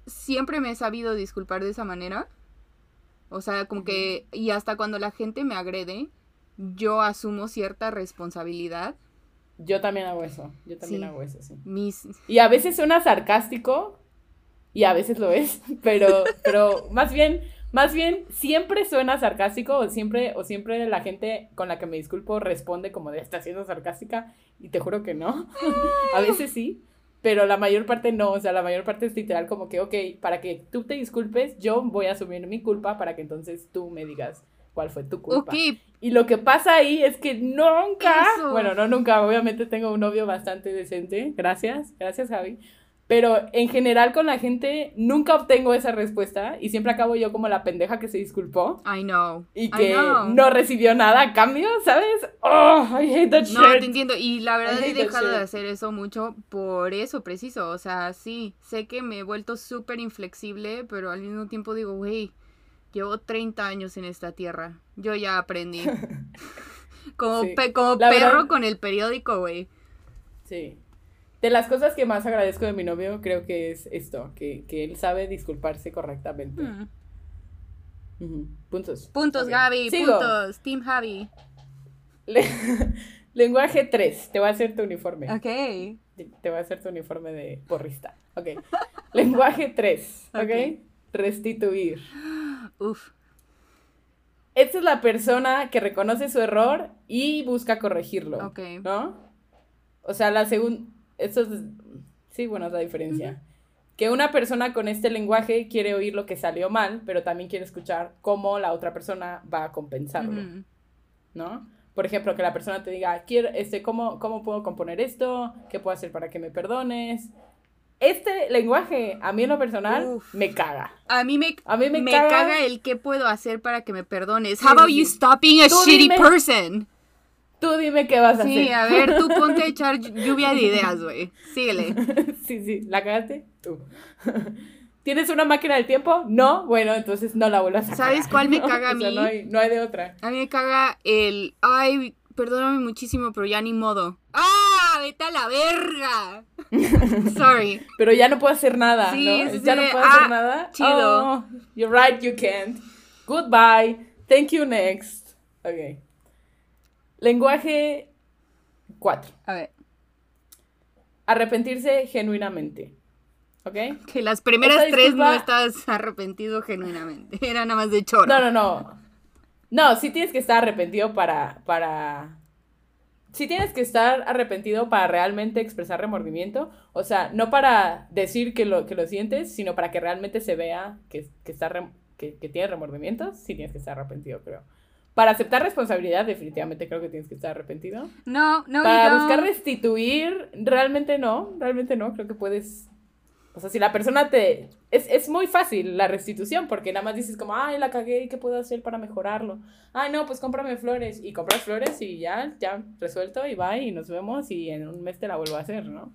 siempre me he sabido disculpar de esa manera. O sea, como que y hasta cuando la gente me agrede, yo asumo cierta responsabilidad. Yo también hago eso, yo también Sí. hago eso, sí. Mis Y a veces suena sarcástico y a veces lo es, [laughs] pero, pero más bien, más bien siempre suena sarcástico o siempre, o siempre la gente con la que me disculpo responde como de está siendo sarcástica y te juro que no. [laughs] a veces sí, pero la mayor parte no, o sea, la mayor parte es literal como que, ok, para que tú te disculpes, yo voy a asumir mi culpa para que entonces tú me digas cuál fue tu culpa. Y lo que pasa ahí es que nunca, Eso. bueno, no nunca, obviamente tengo un novio bastante decente, gracias, gracias Javi, pero en general con la gente nunca obtengo esa respuesta y siempre acabo yo como la pendeja que se disculpó I know. y que know. no recibió nada a cambio, ¿sabes? Oh, I hate that No, shit. te entiendo. Y la verdad he dejado de hacer eso mucho por eso, preciso. O sea, sí, sé que me he vuelto súper inflexible, pero al mismo tiempo digo, güey, llevo 30 años en esta tierra. Yo ya aprendí. [laughs] como Sí. pe- como La perro verdad- con el periódico, güey. Sí. De las cosas que más agradezco de mi novio creo que es esto, que, que él sabe disculparse correctamente. Mm. Puntos. Puntos. Gaby, Sigo. puntos. Team Javi. Le- [laughs] Lenguaje 3. Te voy a hacer tu uniforme. Ok. Te voy a hacer tu uniforme de porrista. Ok. [laughs] Lenguaje 3. Ok. ok. Restituir. Uf. Esta es la persona que reconoce su error y busca corregirlo. Ok. ¿No? O sea, la segunda. Esto es. Sí, bueno, es la diferencia. Que una persona con este lenguaje quiere oír lo que salió mal, pero también quiere escuchar cómo la otra persona va a compensarlo. ¿no? Por ejemplo, que la persona te diga, quiero, este, ¿cómo, ¿cómo puedo componer esto? ¿Qué puedo hacer para que me perdones? Este lenguaje, a mí en lo personal, Uf. me caga. A mí me, A mí me, me caga. caga el qué puedo hacer para que me perdones. How about you stop being a Tú shitty dime. person? Tú dime qué vas a Sí, hacer. a ver, tú [laughs] ponte a echar lluvia de ideas, güey. Síguele. [laughs] sí, sí, ¿la cagaste? Tú. [laughs] ¿Tienes una máquina del tiempo? No, bueno, entonces no la vuelvas a ¿Sabes cuál me ¿no? caga a O sea, mí? no, hay, no hay de otra. A mí me caga el. Ay, perdóname muchísimo, pero ya ni modo. ¡Ah! ¡Vete a la verga! Sorry. Pero ya no puedo hacer nada, Sí, ¿no? sí, ya sí. no puedo Ah, hacer nada. chido. Oh, you're right, you can't. Goodbye. Thank you, next. Ok. Lenguaje 4. A ver. Arrepentirse genuinamente. ¿Ok? Que las primeras Esta tres no estás arrepentido genuinamente. [laughs] Era nada más de choro. No, no, no. No, sí tienes que estar arrepentido para. para. Sí tienes que estar arrepentido para realmente expresar remordimiento. O sea, no para decir que lo, que lo sientes, sino para que realmente se vea que, que, está rem- que, que tienes remordimientos. Sí tienes que estar arrepentido, creo. Para aceptar responsabilidad, definitivamente creo que tienes que estar arrepentido. No, no, Para buscar restituir, realmente no, realmente no, creo que puedes, o sea, si la persona te, es, es muy fácil la restitución, porque nada más dices como, ay, la cagué, ¿qué puedo hacer para mejorarlo? Ay, no, pues cómprame flores, y compras flores y ya, ya, resuelto, y bye, y nos vemos, y en un mes te la vuelvo a hacer, ¿no?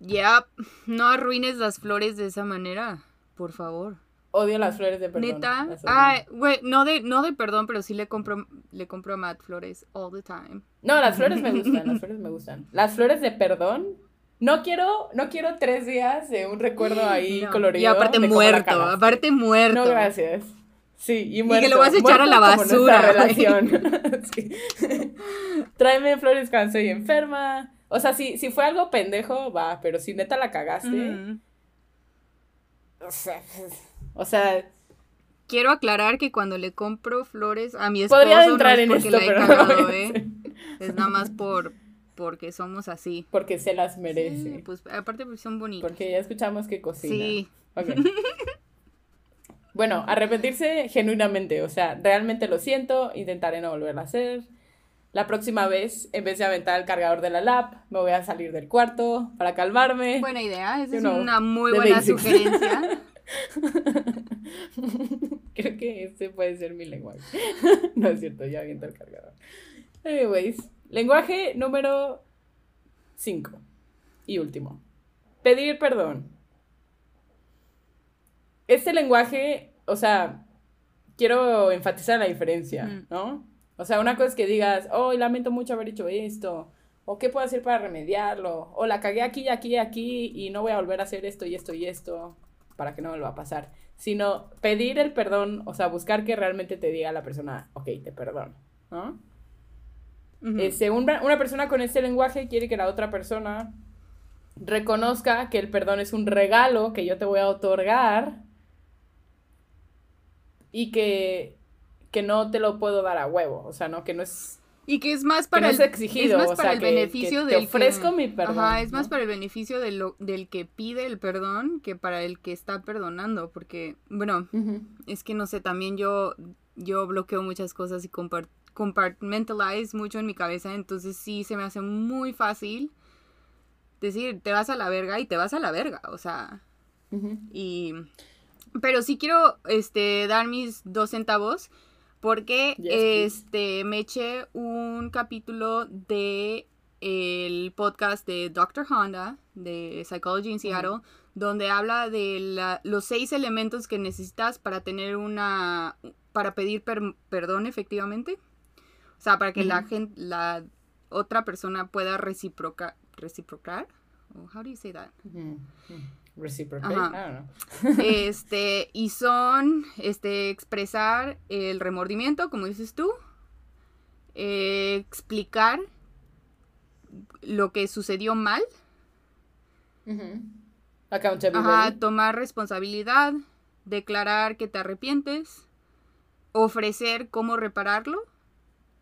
Ya, no arruines las flores de esa manera, por favor. Odio las flores de perdón. Neta. Ay, güey, no de, no de perdón, pero sí le compro, le compro a Matt flores all the time. No, las flores me gustan, las flores me gustan. Las flores de perdón, no quiero, no quiero tres días de un recuerdo [gasps] ahí No, colorido. Y aparte muerto, aparte muerto. No, gracias. Sí, y que muerto. lo vas a echar a la basura, relación. [laughs] Sí. Tráeme flores cuando estoy enferma. O sea, si, si fue algo pendejo, va, pero si neta la cagaste. O, sea, o sea, Quiero aclarar que cuando le compro flores a mi esposo podría no entrar es en porque esto, la he no cagado, [laughs] ¿eh? Es nada más por porque somos así. Porque se las Sí, merece. pues aparte porque son bonitos. Porque ya escuchamos que cocina. Sí. Bueno, arrepentirse genuinamente, o sea, realmente lo siento, intentaré no volverlo a hacer. La próxima vez, en vez de aventar el cargador de la lap, me voy a salir del cuarto para calmarme. Buena idea, esa You es una muy buena basics. sugerencia. [laughs] Creo que este puede ser mi lenguaje. [laughs] no es cierto, ya aviento el cargador. Anyways, lenguaje número 5 y último. Pedir perdón. Este lenguaje, o sea, quiero enfatizar la diferencia, Mm. ¿no? O sea, una cosa es que digas, oh, lamento mucho haber hecho esto, o qué puedo hacer para remediarlo, o la cagué aquí y aquí y aquí y no voy a volver a hacer esto y esto y esto para que no vuelva a pasar. Sino pedir el perdón, o sea, buscar que realmente te diga la persona, ok, te perdono, ¿no? Este, una, una persona con este lenguaje quiere que la otra persona reconozca que el perdón es un regalo que yo te voy a otorgar y que, que no te lo puedo dar a huevo, o sea, no, que no es, Y que es más que para no el, es exigido, es más o para sea, el que, beneficio que te del que- ofrezco mi perdón. Ajá, es más para el beneficio de lo- del que pide el perdón que para el que está perdonando, porque, bueno, es que no sé, también yo, yo bloqueo muchas cosas y compar- compartmentalize mucho en mi cabeza, entonces sí se me hace muy fácil decir, te vas a la verga y te vas a la verga, o sea, y... Pero sí quiero, este, dar mis dos centavos porque, Yes, este, me eché un capítulo de el podcast de Dr. Honda, de Psychology in Seattle, donde habla de la- los seis elementos que necesitas para tener una, para pedir per- perdón efectivamente. O sea, para que la gente, la otra persona pueda reciprocar, reciprocar. Oh, how do you say that? Reciprocate, Ajá. I don't know. Este, y son, este, expresar el remordimiento, como dices tú, eh, explicar lo que sucedió mal, Ujú. Accountability. ajá, tomar responsabilidad, declarar que te arrepientes, ofrecer cómo repararlo,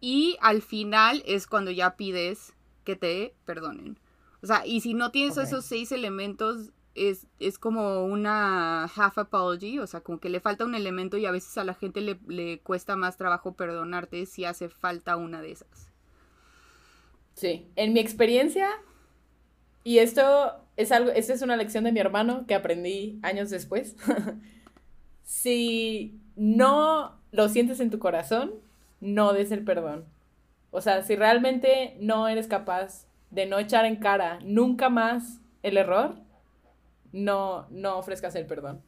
y al final es cuando ya pides que te perdonen. O sea, y si no tienes esos seis elementos, es, es como una half apology, o sea, como que le falta un elemento y a veces a la gente le, le cuesta más trabajo perdonarte si hace falta una de esas. Sí, en mi experiencia, y esto es algo, esta es una lección de mi hermano que aprendí años después. [laughs] si no lo sientes en tu corazón, no des el perdón. O sea, si realmente no eres capaz de no echar en cara nunca más el error, no, no ofrezcas el perdón.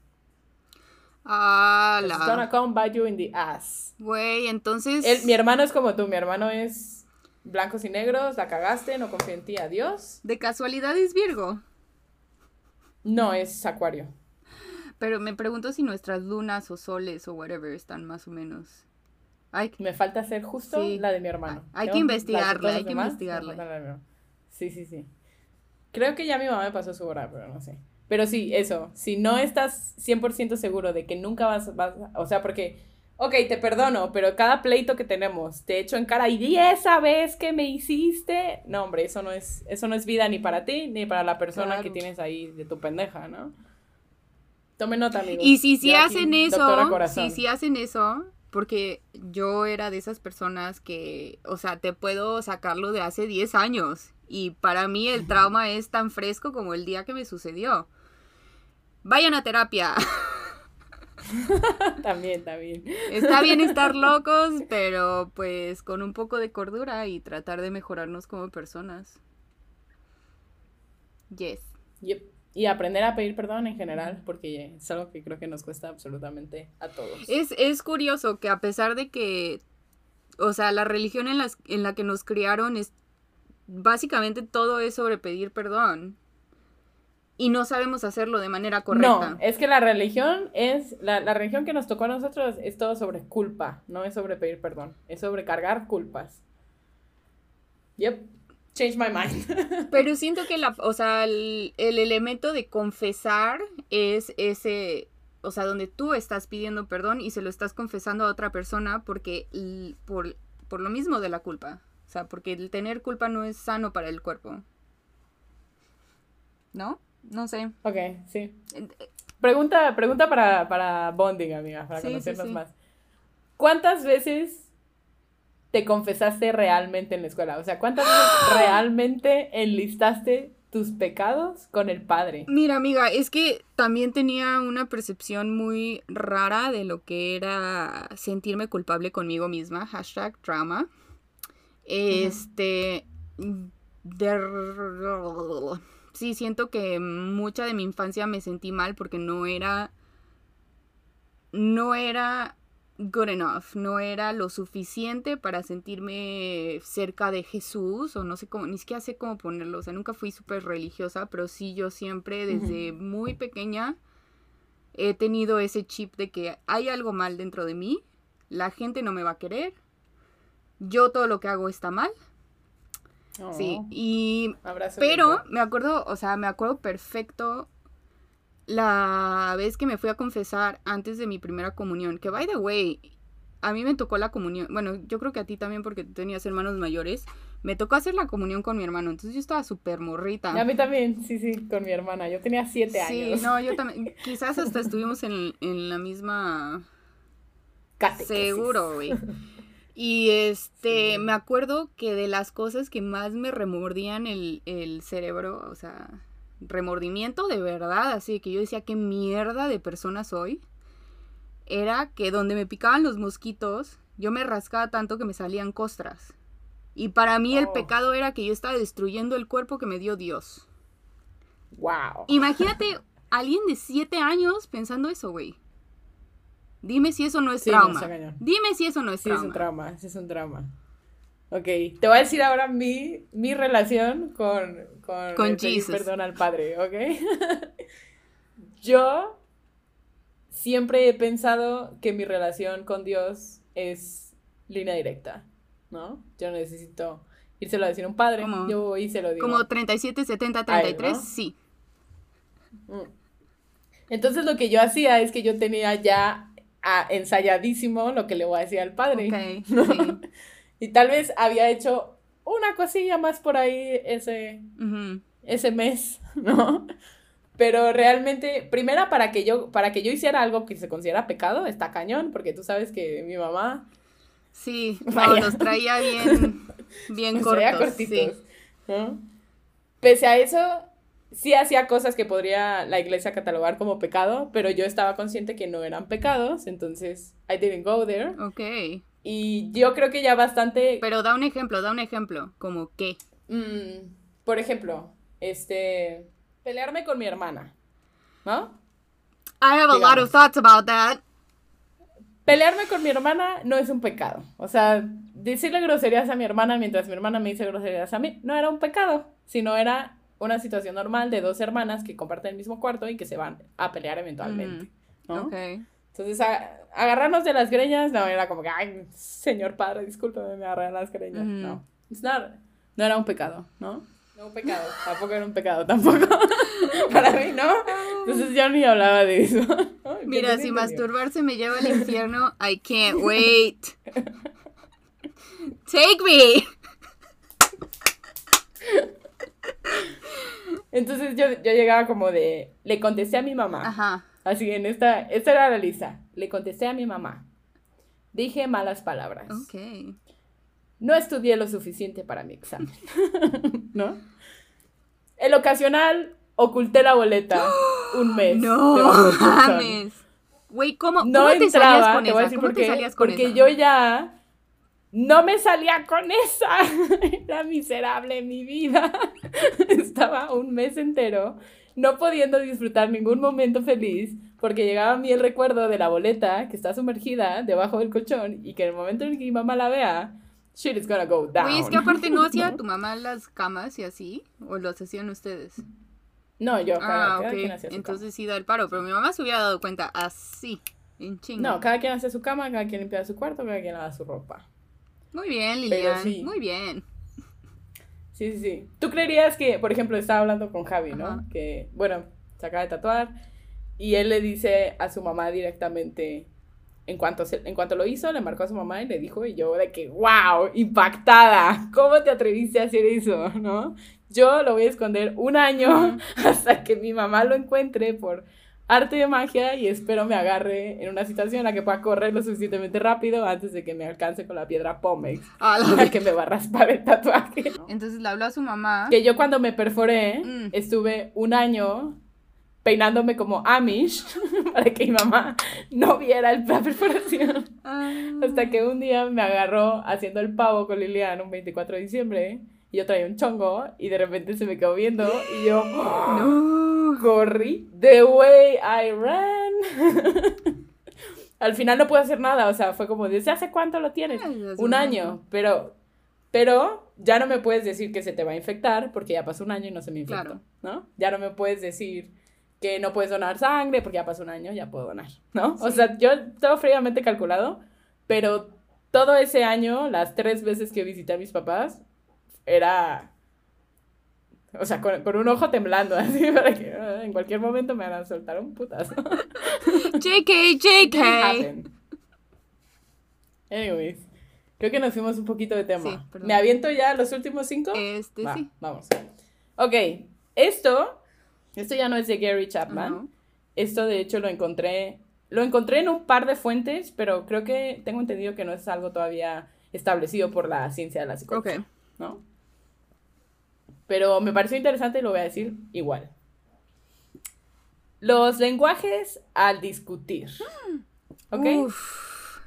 Ah, It's gonna la. come bite you in the ass. Güey, entonces. Mi hermano es como tú, mi hermano es blancos y negros, la cagaste, no confío en ti, adiós. De casualidad es Virgo. No, es acuario. Pero me pregunto si nuestras lunas o soles o whatever están más o menos. Ay, Me falta hacer justo Sí. la de mi hermano. Hay que Tengo todos hay que la hermano. Sí, sí, sí. Creo que ya mi mamá me pasó su hora, pero no sé. Pero sí, eso. Si no estás 100% seguro de que nunca vas, vas. O sea, porque. Ok, te perdono, pero cada pleito que tenemos te echo en cara y esa vez que me hiciste. No, hombre, eso no es, eso no es vida ni para ti ni para la persona Claro. que tienes ahí de tu pendeja, ¿no? Tome nota, amigos. Y si sí Yo aquí, hacen eso, si sí hacen eso, porque yo era de esas personas que, o sea, te puedo sacarlo de hace 10 años y para mí el trauma es tan fresco como el día que me sucedió. Vayan a terapia. [laughs] También, también. Está bien estar [laughs] locos, pero pues con un poco de cordura y tratar de mejorarnos como personas. Yes. Yep. Y aprender a pedir perdón en general, porque es algo que creo que nos cuesta absolutamente a todos. Es, es curioso que a pesar de que, o sea, la religión en, las, en la que nos criaron es, básicamente todo es sobre pedir perdón. Y no sabemos hacerlo de manera correcta. No, es que la religión es, la, la religión que nos tocó a nosotros es todo sobre culpa, no es sobre pedir perdón, es sobre cargar culpas. Yep, change my mind. [laughs] Pero siento que la, o sea, el, el elemento de confesar es ese, o sea, donde tú estás pidiendo perdón y se lo estás confesando a otra persona porque por, por lo mismo de la culpa. Sea, porque el tener culpa no es sano para el cuerpo. ¿No? No sé. ok, sí. Pregunta, pregunta para, para bonding, amiga, para Sí, conocernos sí. más. ¿Cuántas veces te confesaste realmente en la escuela? O sea, ¿cuántas veces [gasps] realmente enlistaste tus pecados con el padre? Mira, amiga, es que también tenía una percepción muy rara de lo que era sentirme culpable conmigo misma. Hashtag trauma. Este. de- sí, siento que mucha de mi infancia me sentí mal porque no era. No era good enough, no era lo suficiente para sentirme cerca de Jesús, o no sé cómo, ni siquiera sé cómo ponerlo, o sea, nunca fui súper religiosa, pero sí yo siempre desde muy pequeña he tenido ese chip de que hay algo mal dentro de mí, la gente no me va a querer, yo todo lo que hago está mal, sí, Oh, y abrazo pero me acuerdo, o sea, me acuerdo perfecto la vez que me fui a confesar antes de mi primera comunión, que by the way, a mí me tocó la comunión, bueno, yo creo que a ti también porque tú tenías hermanos mayores, me tocó hacer la comunión con mi hermano, entonces yo estaba súper morrita. A mí también, sí, sí, con mi hermana. Yo tenía siete Sí, años. no, yo también, quizás hasta estuvimos en, en la misma Catequesis. Seguro, güey. [laughs] Y este, me acuerdo que de las cosas que más me remordían el, el cerebro, o sea, remordimiento de verdad, así que yo decía, qué mierda de persona soy, era que donde me picaban los mosquitos, yo me rascaba tanto que me salían costras. Y para mí el Oh. pecado era que yo estaba destruyendo el cuerpo que me dio Dios. Wow. Imagínate alguien de siete años pensando eso, güey. Dime si eso no es Sí, trauma. Dime si eso no es Sí, es trauma. un trauma, sí es un trauma. Ok, te voy a decir ahora mi, mi relación con, con, Con Jesus. perdón al Padre, ¿ok? [laughs] Yo siempre he pensado que mi relación con Dios es línea directa, ¿no? Yo no necesito írselo a decir a un padre, ¿Cómo? yo voy y se lo digo. Como 37, 70, A él, 33, ¿no? sí. Mm. Entonces lo que yo hacía es que yo tenía ya ah, ensayadísimo lo que le voy a decir al padre. Ok, [laughs] ¿no? sí. Y tal vez había hecho una cosilla más por ahí ese, ese mes, [laughs] ¿no? Pero realmente, primera, para que yo, para que yo hiciera algo que se considera pecado, está cañón, porque tú sabes que mi mamá Sí, [laughs] no, los traía bien, bien nos traía cortos. sí. cortitos, ¿no? Pese a eso, sí hacía cosas que podría la iglesia catalogar como pecado, pero yo estaba consciente que no eran pecados, entonces I didn't go there. Ok. Y yo creo que ya bastante Pero da un ejemplo, da un ejemplo. Como qué. Mm, por ejemplo, este, pelearme con mi hermana. ¿no? I have a lot of thoughts about that. Pelearme con mi hermana no es un pecado. O sea, decirle groserías a mi hermana mientras mi hermana me dice groserías a mí no era un pecado, sino era una situación normal de dos hermanas que comparten el mismo cuarto y que se van a pelear eventualmente. ¿no? Ok. Entonces, a- agarrarnos de las greñas, no, era como que, ay, señor padre, discúlpeme, me agarré de las greñas. Ujú. No, It's not- no era un pecado, ¿no? No un pecado, [laughs] tampoco era un pecado, tampoco. [laughs] Para mí, ¿no? Entonces yo ni hablaba de eso. [laughs] ¿no? ¿Qué Mira, si masturbarse me lleva al infierno, I can't wait. Take me. Entonces yo, yo llegaba como de, le contesté a mi mamá. Ajá. Así en esta, esta era la lista. Le contesté a mi mamá. Dije malas palabras. Ok. No estudié lo suficiente para mi examen. [laughs] ¿No? El ocasional, oculté la boleta [gasps] un mes. No mames. Güey, ¿cómo, No ¿cómo te salías entraba, con te esa? decir ¿Cómo por te salías con Porque esa? yo ya no me salía con esa. [laughs] Era miserable mi vida. [laughs] Estaba un mes entero no pudiendo disfrutar ningún momento feliz porque llegaba a mí el recuerdo de la boleta que está sumergida debajo del colchón y que en el momento en que mi mamá la vea, shit is gonna go down. Güey, es que aparte no hacía [laughs] tu mamá las camas y así, o los hacían ustedes. No, yo, cada, Ah, cada ok. quien hacía su Entonces sí da el paro, pero mi mamá se hubiera dado cuenta así, en cama. chinga. No, cada quien hace su cama, cada quien limpia su cuarto, cada quien lava su ropa. Muy bien, Lilian. sí. Muy bien. Sí, sí, sí. ¿Tú creerías que, por ejemplo, estaba hablando con Javi, ¿no? Ajá. Que, bueno, se acaba de tatuar y él le dice a su mamá directamente, en cuanto, se- en cuanto lo hizo, le marcó a su mamá y le dijo, y yo de que, wow, impactada, ¿cómo te atreviste a hacer eso, no? Yo lo voy a esconder un año [laughs] hasta que mi mamá lo encuentre por arte de magia y espero me agarre en una situación en la que pueda correr lo suficientemente rápido antes de que me alcance con la piedra Pómex, A la la que me va a raspar el tatuaje. [laughs] Entonces le habló a su mamá. Que yo cuando me perforé, Mm. estuve un año peinándome como Amish [laughs] para que mi mamá no viera el- la perforación. Ah. Hasta que un día me agarró haciendo el pavo con Lilian un 24 de diciembre y yo traía un chongo y de repente se me quedó viendo y yo [gasps] No. corrí the way I ran. [laughs] Al final no pude hacer nada, o sea, fue como, ¿desde hace cuánto lo tienes? Un año, pero, pero ya no me puedes decir que se te va a infectar porque ya pasó un año y no se me infectó, Claro. ¿no? Ya no me puedes decir que no puedes donar sangre porque ya pasó un año, ya puedo donar, ¿no? O sea, yo todo fríamente calculado, pero todo ese año, las tres veces que visité a mis papás, era... O sea, con, con un ojo temblando, [laughs] así, para que ah, en cualquier momento me van a soltar un putazo. [laughs] JK, JK. Anyways, creo que nos fuimos un poquito de tema. Sí. ¿Me aviento ya los últimos cinco? Este Va, sí. Vamos. Ok, esto, esto ya no es de Gary Chapman. Esto de hecho lo encontré, lo encontré en un par de fuentes, pero creo que tengo entendido que no es algo todavía establecido por la ciencia de la psicología, Ok. ¿no? Pero me pareció interesante y lo voy a decir igual. Los lenguajes al discutir. ¿Ok? Uf.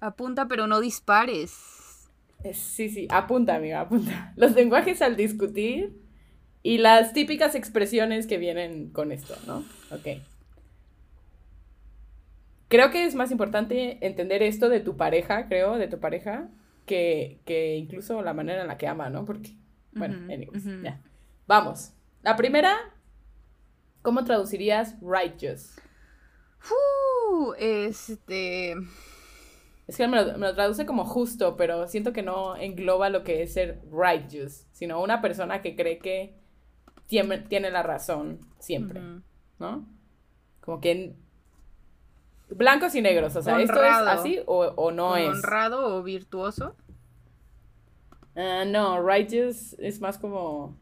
Apunta, pero no dispares. Eh, Sí, sí, apunta, amiga, apunta. [laughs] Los lenguajes al discutir y las típicas expresiones que vienen con esto, ¿no? Ok. Creo que es más importante entender esto de tu pareja, creo, de tu pareja, que, que incluso la manera en la que ama, ¿no? Porque, bueno, Ujú, anyways, ya. Vamos. La primera, ¿cómo traducirías righteous? Uh, este. Es que me lo, me lo traduce como justo, pero siento que no engloba lo que es ser righteous, sino una persona que cree que tiene, tiene la razón siempre. ¿no? Como que en- blancos y negros, o sea, ¿esto es así o, o no es? honrado o virtuoso. Ah, no, righteous es más como...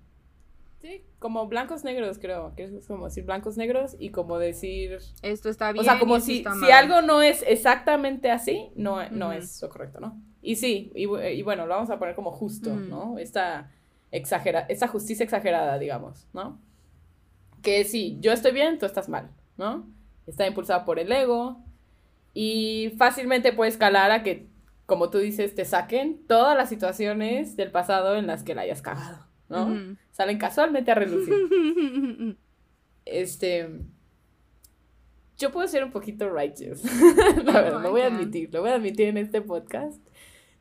Sí, como blancos negros, creo, que es como decir blancos negros y como decir... Esto está bien. O sea, como si, si algo no es exactamente así, no, no es lo correcto, ¿no? Y sí, y, bu- y bueno, lo vamos a poner como justo. ¿no? Esta, exagera esta justicia exagerada, digamos, ¿no? Que sí, yo estoy bien, tú estás mal, ¿no? Está impulsada por el ego y fácilmente puede escalar a que, como tú dices, te saquen todas las situaciones del pasado en las que la hayas cagado, ¿no? Ujú. Salen casualmente a relucir. [laughs] Este. yo puedo ser un poquito righteous. [laughs] La verdad, lo voy a admitir, lo voy a admitir en este podcast.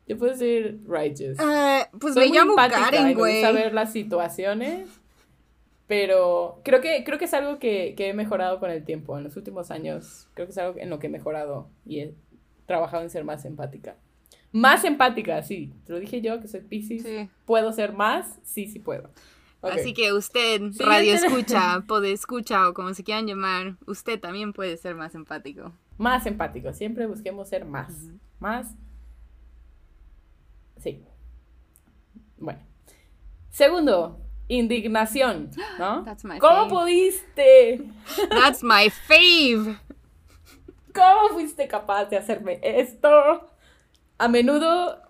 Yo puedo ser righteous. Eh, pues Soy me muy llamo Karen, güey. gusta ver las situaciones. Pero creo que, creo que es algo que, que he mejorado con el tiempo. En los últimos años, creo que es algo en lo que he mejorado y he trabajado en ser más empática. Más empática, sí. Te lo dije yo, que soy Pisces. Sí. ¿Puedo ser más? Sí, sí puedo. Así que usted, Siguiente. radio escucha, [laughs] pode escucha o como se quieran llamar, usted también puede ser más empático. Más empático. Siempre busquemos ser más. Más. Sí. Bueno. Segundo, indignación, [gasps] ¿no? That's my ¿Cómo fave. pudiste? [laughs] That's my fave. [laughs] ¿Cómo fuiste capaz de hacerme esto? A menudo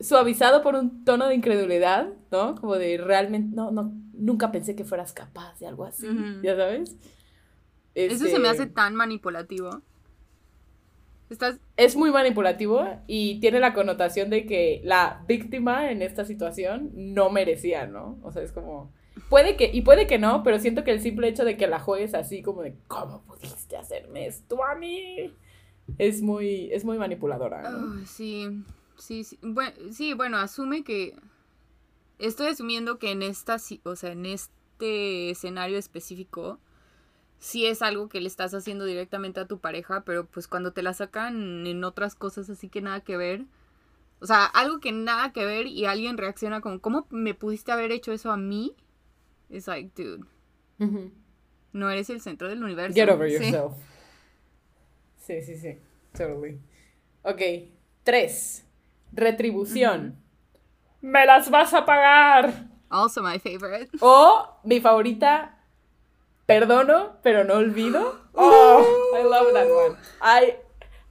suavizado por un tono de incredulidad, ¿no? Como de realmente, no, no, nunca pensé que fueras capaz de algo así. ¿ya sabes? Eso se me Este, hace tan manipulativo. Estás, es muy manipulativo y tiene la connotación de que la víctima en esta situación no merecía, ¿no? O sea, es como puede que y puede que no, pero siento que el simple hecho de que la juegues así como de ¿cómo pudiste hacerme esto a mí? Es muy es muy manipuladora, ¿no? Ah, sí, sí, sí. Bueno, sí, bueno, asume que. Estoy asumiendo que en esta, o sea, en este escenario específico, sí es algo que le estás haciendo directamente a tu pareja, pero pues cuando te la sacan en otras cosas así que nada que ver. O sea, algo que nada que ver y alguien reacciona como, ¿cómo me pudiste haber hecho eso a mí? Es like, dude, no eres el centro del universo. Get over yourself. Sí, sí, sí. Totally. Ok. Tres. Retribución. ¡Me las vas a pagar! Also my favorite. O mi favorita, perdono, pero no olvido. [gasps] Oh, I love that one. I,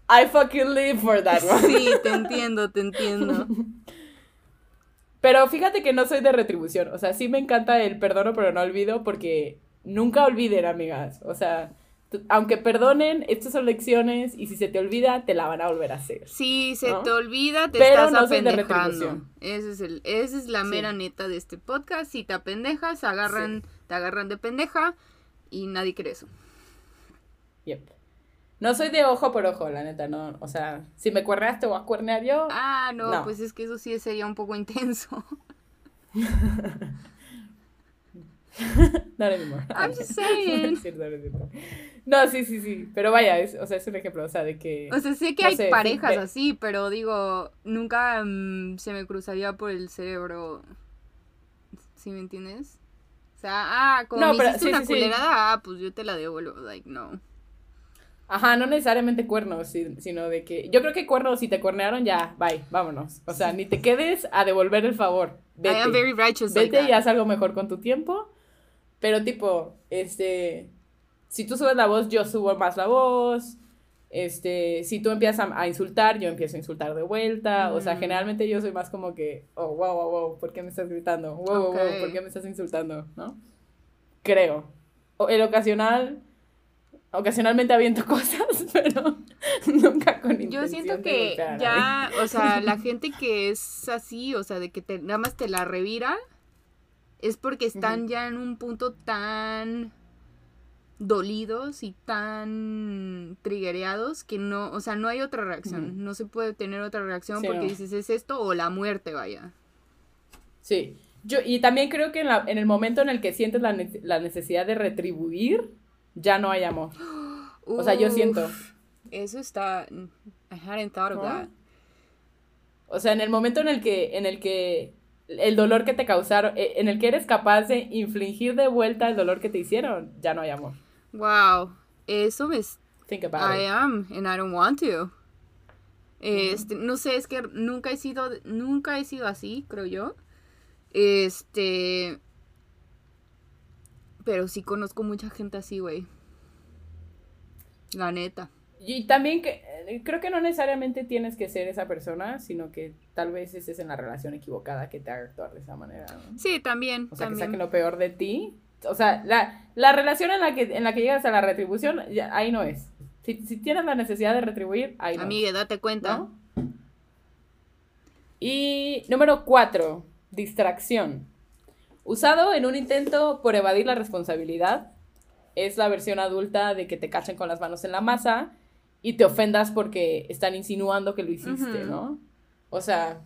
I fucking live for that one. Sí, te entiendo, te entiendo. Pero fíjate que no soy de retribución. O sea, sí me encanta el perdono, pero no olvido, porque nunca olviden, amigas. O sea, aunque perdonen, estas son lecciones y si se te olvida, te la van a volver a hacer. Si se ¿No? te olvida, te Pero estás no apendejando. Ese es el, esa es la Sí. mera neta de este podcast. Si te apendejas, agarran, te agarran de pendeja y nadie quiere eso. Yep. No soy de ojo por ojo, la neta, no. O sea, si me cuerneas, te voy a cuernear yo. Ah, no, No. pues es que eso sí sería un poco intenso. [laughs] [laughs] Not anymore. I'm just [laughs] saying. No sí, sí, sí. Pero vaya, es, o sea, es un ejemplo, o sea, de que. O sea, sé que No hay sé, parejas así, pero digo, nunca mm, se me cruzaría por el cerebro. ¿Sí me entiendes? O sea, ah, como No, me pero hiciste sí, una sí, sí. culerada, ah, pues yo te la devuelvo. Like, no. Ajá, no necesariamente cuernos, si- sino de que. Yo creo que cuernos, si te cuernearon, ya, bye, vámonos. O sea, ni te quedes a devolver el favor. Vete. I am very righteous like Vete y haz algo mejor con tu tiempo. Pero, tipo, este. Si tú subes la voz, yo subo más la voz. Este, si tú empiezas a, a insultar, yo empiezo a insultar de vuelta. O sea, Mm. generalmente yo soy más como que, oh, wow, wow, wow, ¿por qué me estás gritando? Wow, wow, wow. ¿por qué me estás insultando? ¿No? Creo. O el ocasional, ocasionalmente aviento [laughs] cosas, pero nunca con Yo intención siento de que ya, o sea, [laughs] la gente que es así, o sea, de que te, nada más te la revira, es porque están ya en un punto tan dolidos y tan triguereados que no, o sea, no hay otra reacción, no se puede tener otra reacción Sí, porque no. dices, es esto o la muerte, vaya. Sí. Yo, y también creo que en, la- en el momento en el que sientes la, ne- la necesidad de retribuir, ya no hay amor. O sea, yo siento. Eso está, I hadn't thought of ¿No? that. O sea, en el momento en el que, en el que el dolor que te causaron, eh, en el que eres capaz de infligir de vuelta el dolor que te hicieron, ya no hay amor. Wow, eso me, Think about I it. am, and I don't want to. Este, no sé, es que nunca he sido, nunca he sido así, creo yo. Este, pero sí conozco mucha gente así, güey. La neta. Y también que, eh, creo que no necesariamente tienes que ser esa persona, sino que tal vez estés en la relación equivocada que te haga actuar de esa manera. ¿no? Sí, también, O sea, que saquen lo peor de ti. O sea, la, la relación en la, que, en la que llegas a la retribución, ya, ahí no es. Si, si tienes la necesidad de retribuir, ahí no. Amiga, date cuenta. ¿no? Y número cuatro, distracción. Usado en un intento por evadir la responsabilidad es la versión adulta de que te cachen con las manos en la masa y te ofendas porque están insinuando que lo hiciste. ¿no? O sea,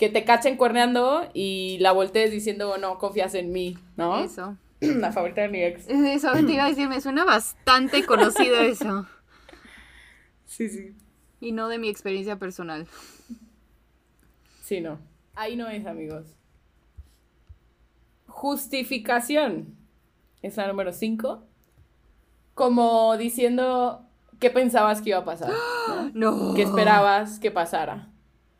que te cachen cuerneando y la voltees diciendo, no confías en mí, ¿no? Eso. [clears throat] La favorita de mi ex. Eso te iba a decir, me suena bastante conocido [laughs] eso. Sí, sí. Y no de mi experiencia personal. Sí, no. Ahí no es, amigos. Justificación. Es la número 5. Como diciendo qué pensabas que iba a pasar, ¿no? [gasps] No. ¿Qué esperabas que pasara?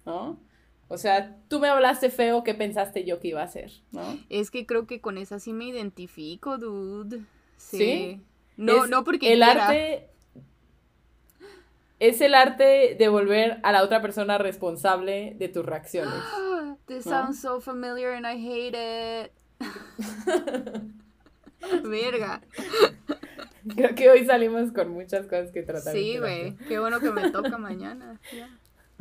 ¿No? O sea, tú me hablaste feo, ¿qué pensaste yo que iba a hacer? ¿No? Es que creo que con esa sí me identifico, dude. Sí. ¿Sí? No, Es no porque el quiera. arte es el arte de volver a la otra persona responsable de tus reacciones. [gasps] This ¿No? sounds so familiar and I hate it. [laughs] Verga. [laughs] Creo que hoy salimos con muchas cosas que tratar. Sí, güey. Qué bueno que me toca mañana. ya.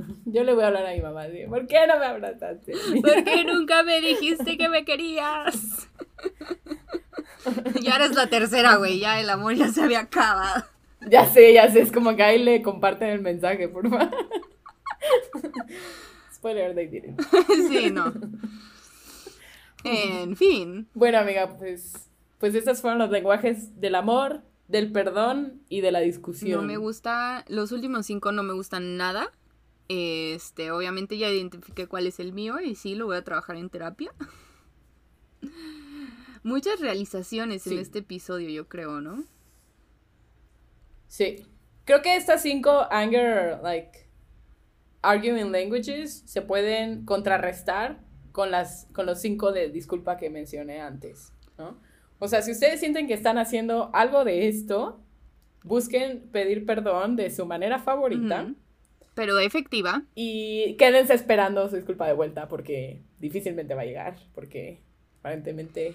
[laughs] Yo le voy a hablar a mi mamá, ¿por qué no me abrazaste? [laughs] ¿Por qué nunca me dijiste que me querías? [laughs] Ya eres la tercera, güey. Ya el amor ya se había acabado. ya sé, ya sé, es como que ahí le comparten el mensaje, por favor. Spoiler, they didn't. Sí, no. En fin. Bueno, amiga, pues, pues estos fueron los lenguajes del amor, del perdón y de la discusión. No me gusta. Los últimos cinco no me gustan nada. Este, obviamente ya identifiqué cuál es el mío y sí, lo voy a trabajar en terapia. [laughs] Muchas realizaciones en Sí. este episodio, yo creo, ¿no? Sí. Creo que estas cinco anger, like, arguing languages se pueden contrarrestar con, las, con los cinco de disculpa que mencioné antes, ¿no? O sea, si ustedes sienten que están haciendo algo de esto, busquen pedir perdón de su manera favorita Ujú. Pero efectiva. y quédense esperando su disculpa de vuelta porque difícilmente va a llegar, porque aparentemente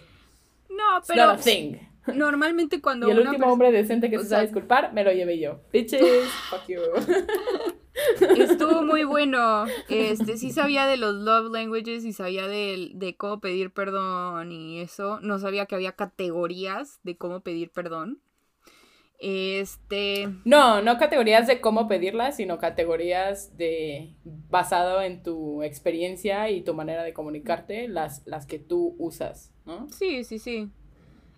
No, it's pero not a thing. [laughs] normalmente cuando Y el una último hombre decente que se sabe disculpar, me lo llevé yo. Bitches, [laughs] fuck you. Estuvo muy [laughs] bueno. Este, sí sabía de los love languages y sabía de, de cómo pedir perdón y eso. No sabía que había categorías de cómo pedir perdón. Este, No, no categorías de cómo pedirlas, sino categorías de basado en tu experiencia y tu manera de comunicarte, las, las que tú usas, ¿no? sí, sí, sí.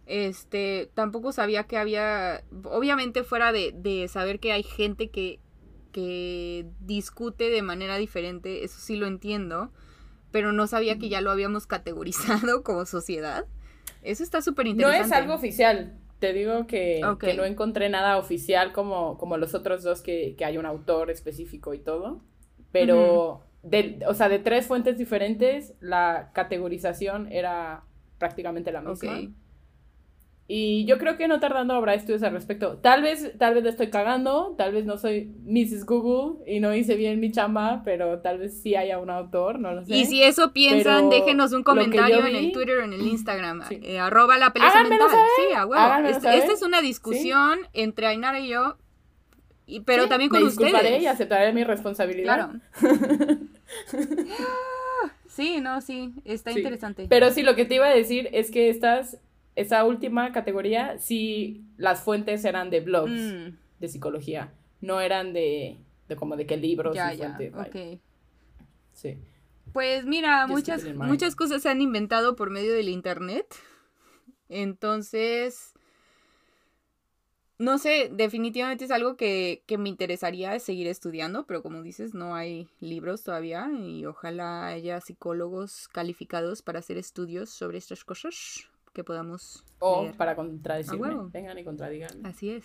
Este, tampoco sabía que había, obviamente fuera de, de saber que hay gente que, que discute de manera diferente, eso sí lo entiendo, pero no sabía que ya lo habíamos categorizado [laughs] como sociedad. Eso está súper No interesante. es algo oficial. Te digo que, que no encontré nada oficial como, como los otros dos que, que hay un autor específico y todo. Pero, de, o sea, de tres fuentes diferentes, la categorización era prácticamente la misma. Ok. Y yo creo que no tardando habrá estudios al respecto. Tal vez, tal vez le estoy cagando, tal vez no soy Mrs. Google y no hice bien mi chamba, pero tal vez sí haya un autor, no lo sé. Y si eso piensan, Pero déjenos un comentario yo en el vi- Twitter o en el Instagram. Sí. eh, arroba la pelea mental. saber, Sí, a huevo. Este- esta es una discusión entre Ainara y yo, y, pero Sí, también con me disculparé ustedes. y aceptaré mi responsabilidad. Claro. [laughs] sí, no, sí, está Sí. interesante. Pero sí, lo que te iba a decir es que estas, esa última categoría, sí, las fuentes eran de blogs Mm, de psicología, no eran de, de como de qué libros ya, y fuentes. Sí. Pues mira, Just muchas, muchas cosas se han inventado por medio del internet. Entonces, no sé, definitivamente es algo que, que me interesaría seguir estudiando, pero como dices, no hay libros todavía y ojalá haya psicólogos calificados para hacer estudios sobre estas cosas que podamos O leer. para contradecirme, vengan y contradigan. Así es,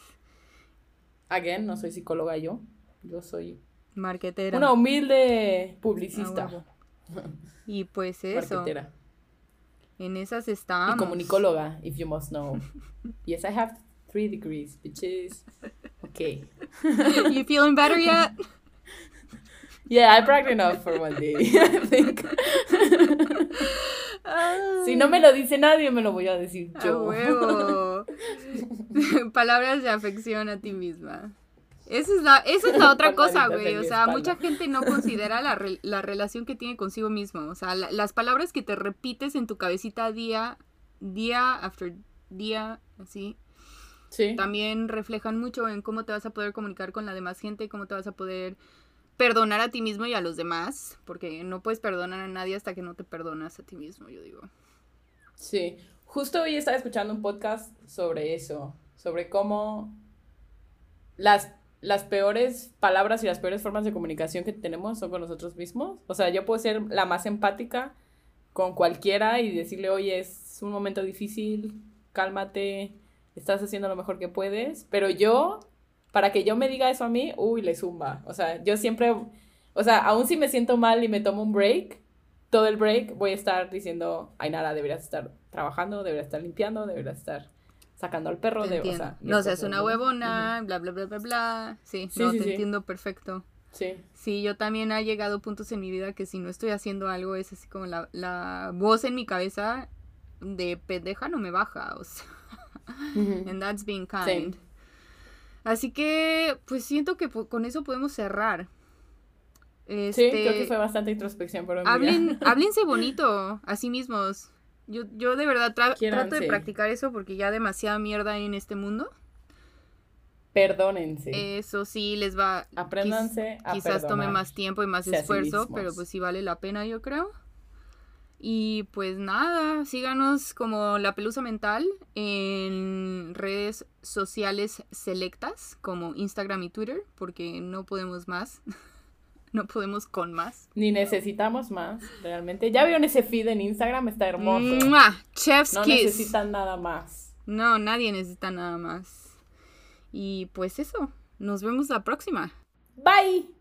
Again, no soy psicóloga yo, yo soy marquetera. una humilde publicista, A huevo. [laughs] Y pues eso, marketera. en esas Y estamos. comunicóloga, if you must know. [laughs] Yes, I have three degrees, bitches. Okay. [laughs] You feeling better yet? Yeah, I practiced enough for one day, I think. Si no me lo dice nadie, me lo voy a decir A yo. huevo. [laughs] Palabras de afección a ti misma. Esa es la, esa es la otra cosa, güey. O sea, espalda. mucha gente no [laughs] considera la, re- la relación que tiene consigo mismo. O sea, la- las palabras que te repites en tu cabecita día, día after día así. Sí. También reflejan mucho en cómo te vas a poder comunicar con la demás gente, cómo te vas a poder perdonar a ti mismo y a los demás, porque no puedes perdonar a nadie hasta que no te perdonas a ti mismo, yo digo. Sí, justo hoy estaba escuchando un podcast sobre eso, sobre cómo las, las peores palabras y las peores formas de comunicación que tenemos son con nosotros mismos. O sea, yo puedo ser la más empática con cualquiera y decirle, oye, es un momento difícil, cálmate, estás haciendo lo mejor que puedes, pero yo, para que yo me diga eso a mí, uy, le zumba. O sea, yo siempre, o sea, aún si me siento mal y me tomo un break, todo el break voy a estar diciendo, ay, nada, deberías estar trabajando, deberías estar limpiando, deberías estar sacando al perro. De, o sea, no seas una huevona, bla, bla, bla, bla, bla. Sí, Sí, no, sí, te sí. entiendo perfecto. Sí, Sí, yo también ha llegado puntos en mi vida que si no estoy haciendo algo es así como la, la voz en mi cabeza de pendeja no me baja, o sea, [laughs] and that's being kind. Así que, pues siento que con eso podemos cerrar. Sí, Este, creo que fue bastante introspección por un hablen, día. [laughs] háblense bonito a sí mismos. Yo, yo de verdad tra- trato de practicar eso porque ya demasiada mierda hay en este mundo. Perdónense. Eso sí les va. Apréndanse a Quizás tome más tiempo y más sí esfuerzo, pero pues sí vale la pena, yo creo. Y pues nada, síganos como La Pelusa Mental en redes sociales selectas como Instagram y Twitter, porque no podemos más. [laughs] no podemos con más. Ni necesitamos más, realmente. ¿Ya vieron ese feed en Instagram? Está hermoso. ¡Mua! Chef's No Kiss. necesitan nada más. No, nadie necesita nada más. Y pues eso, nos vemos la próxima. Bye.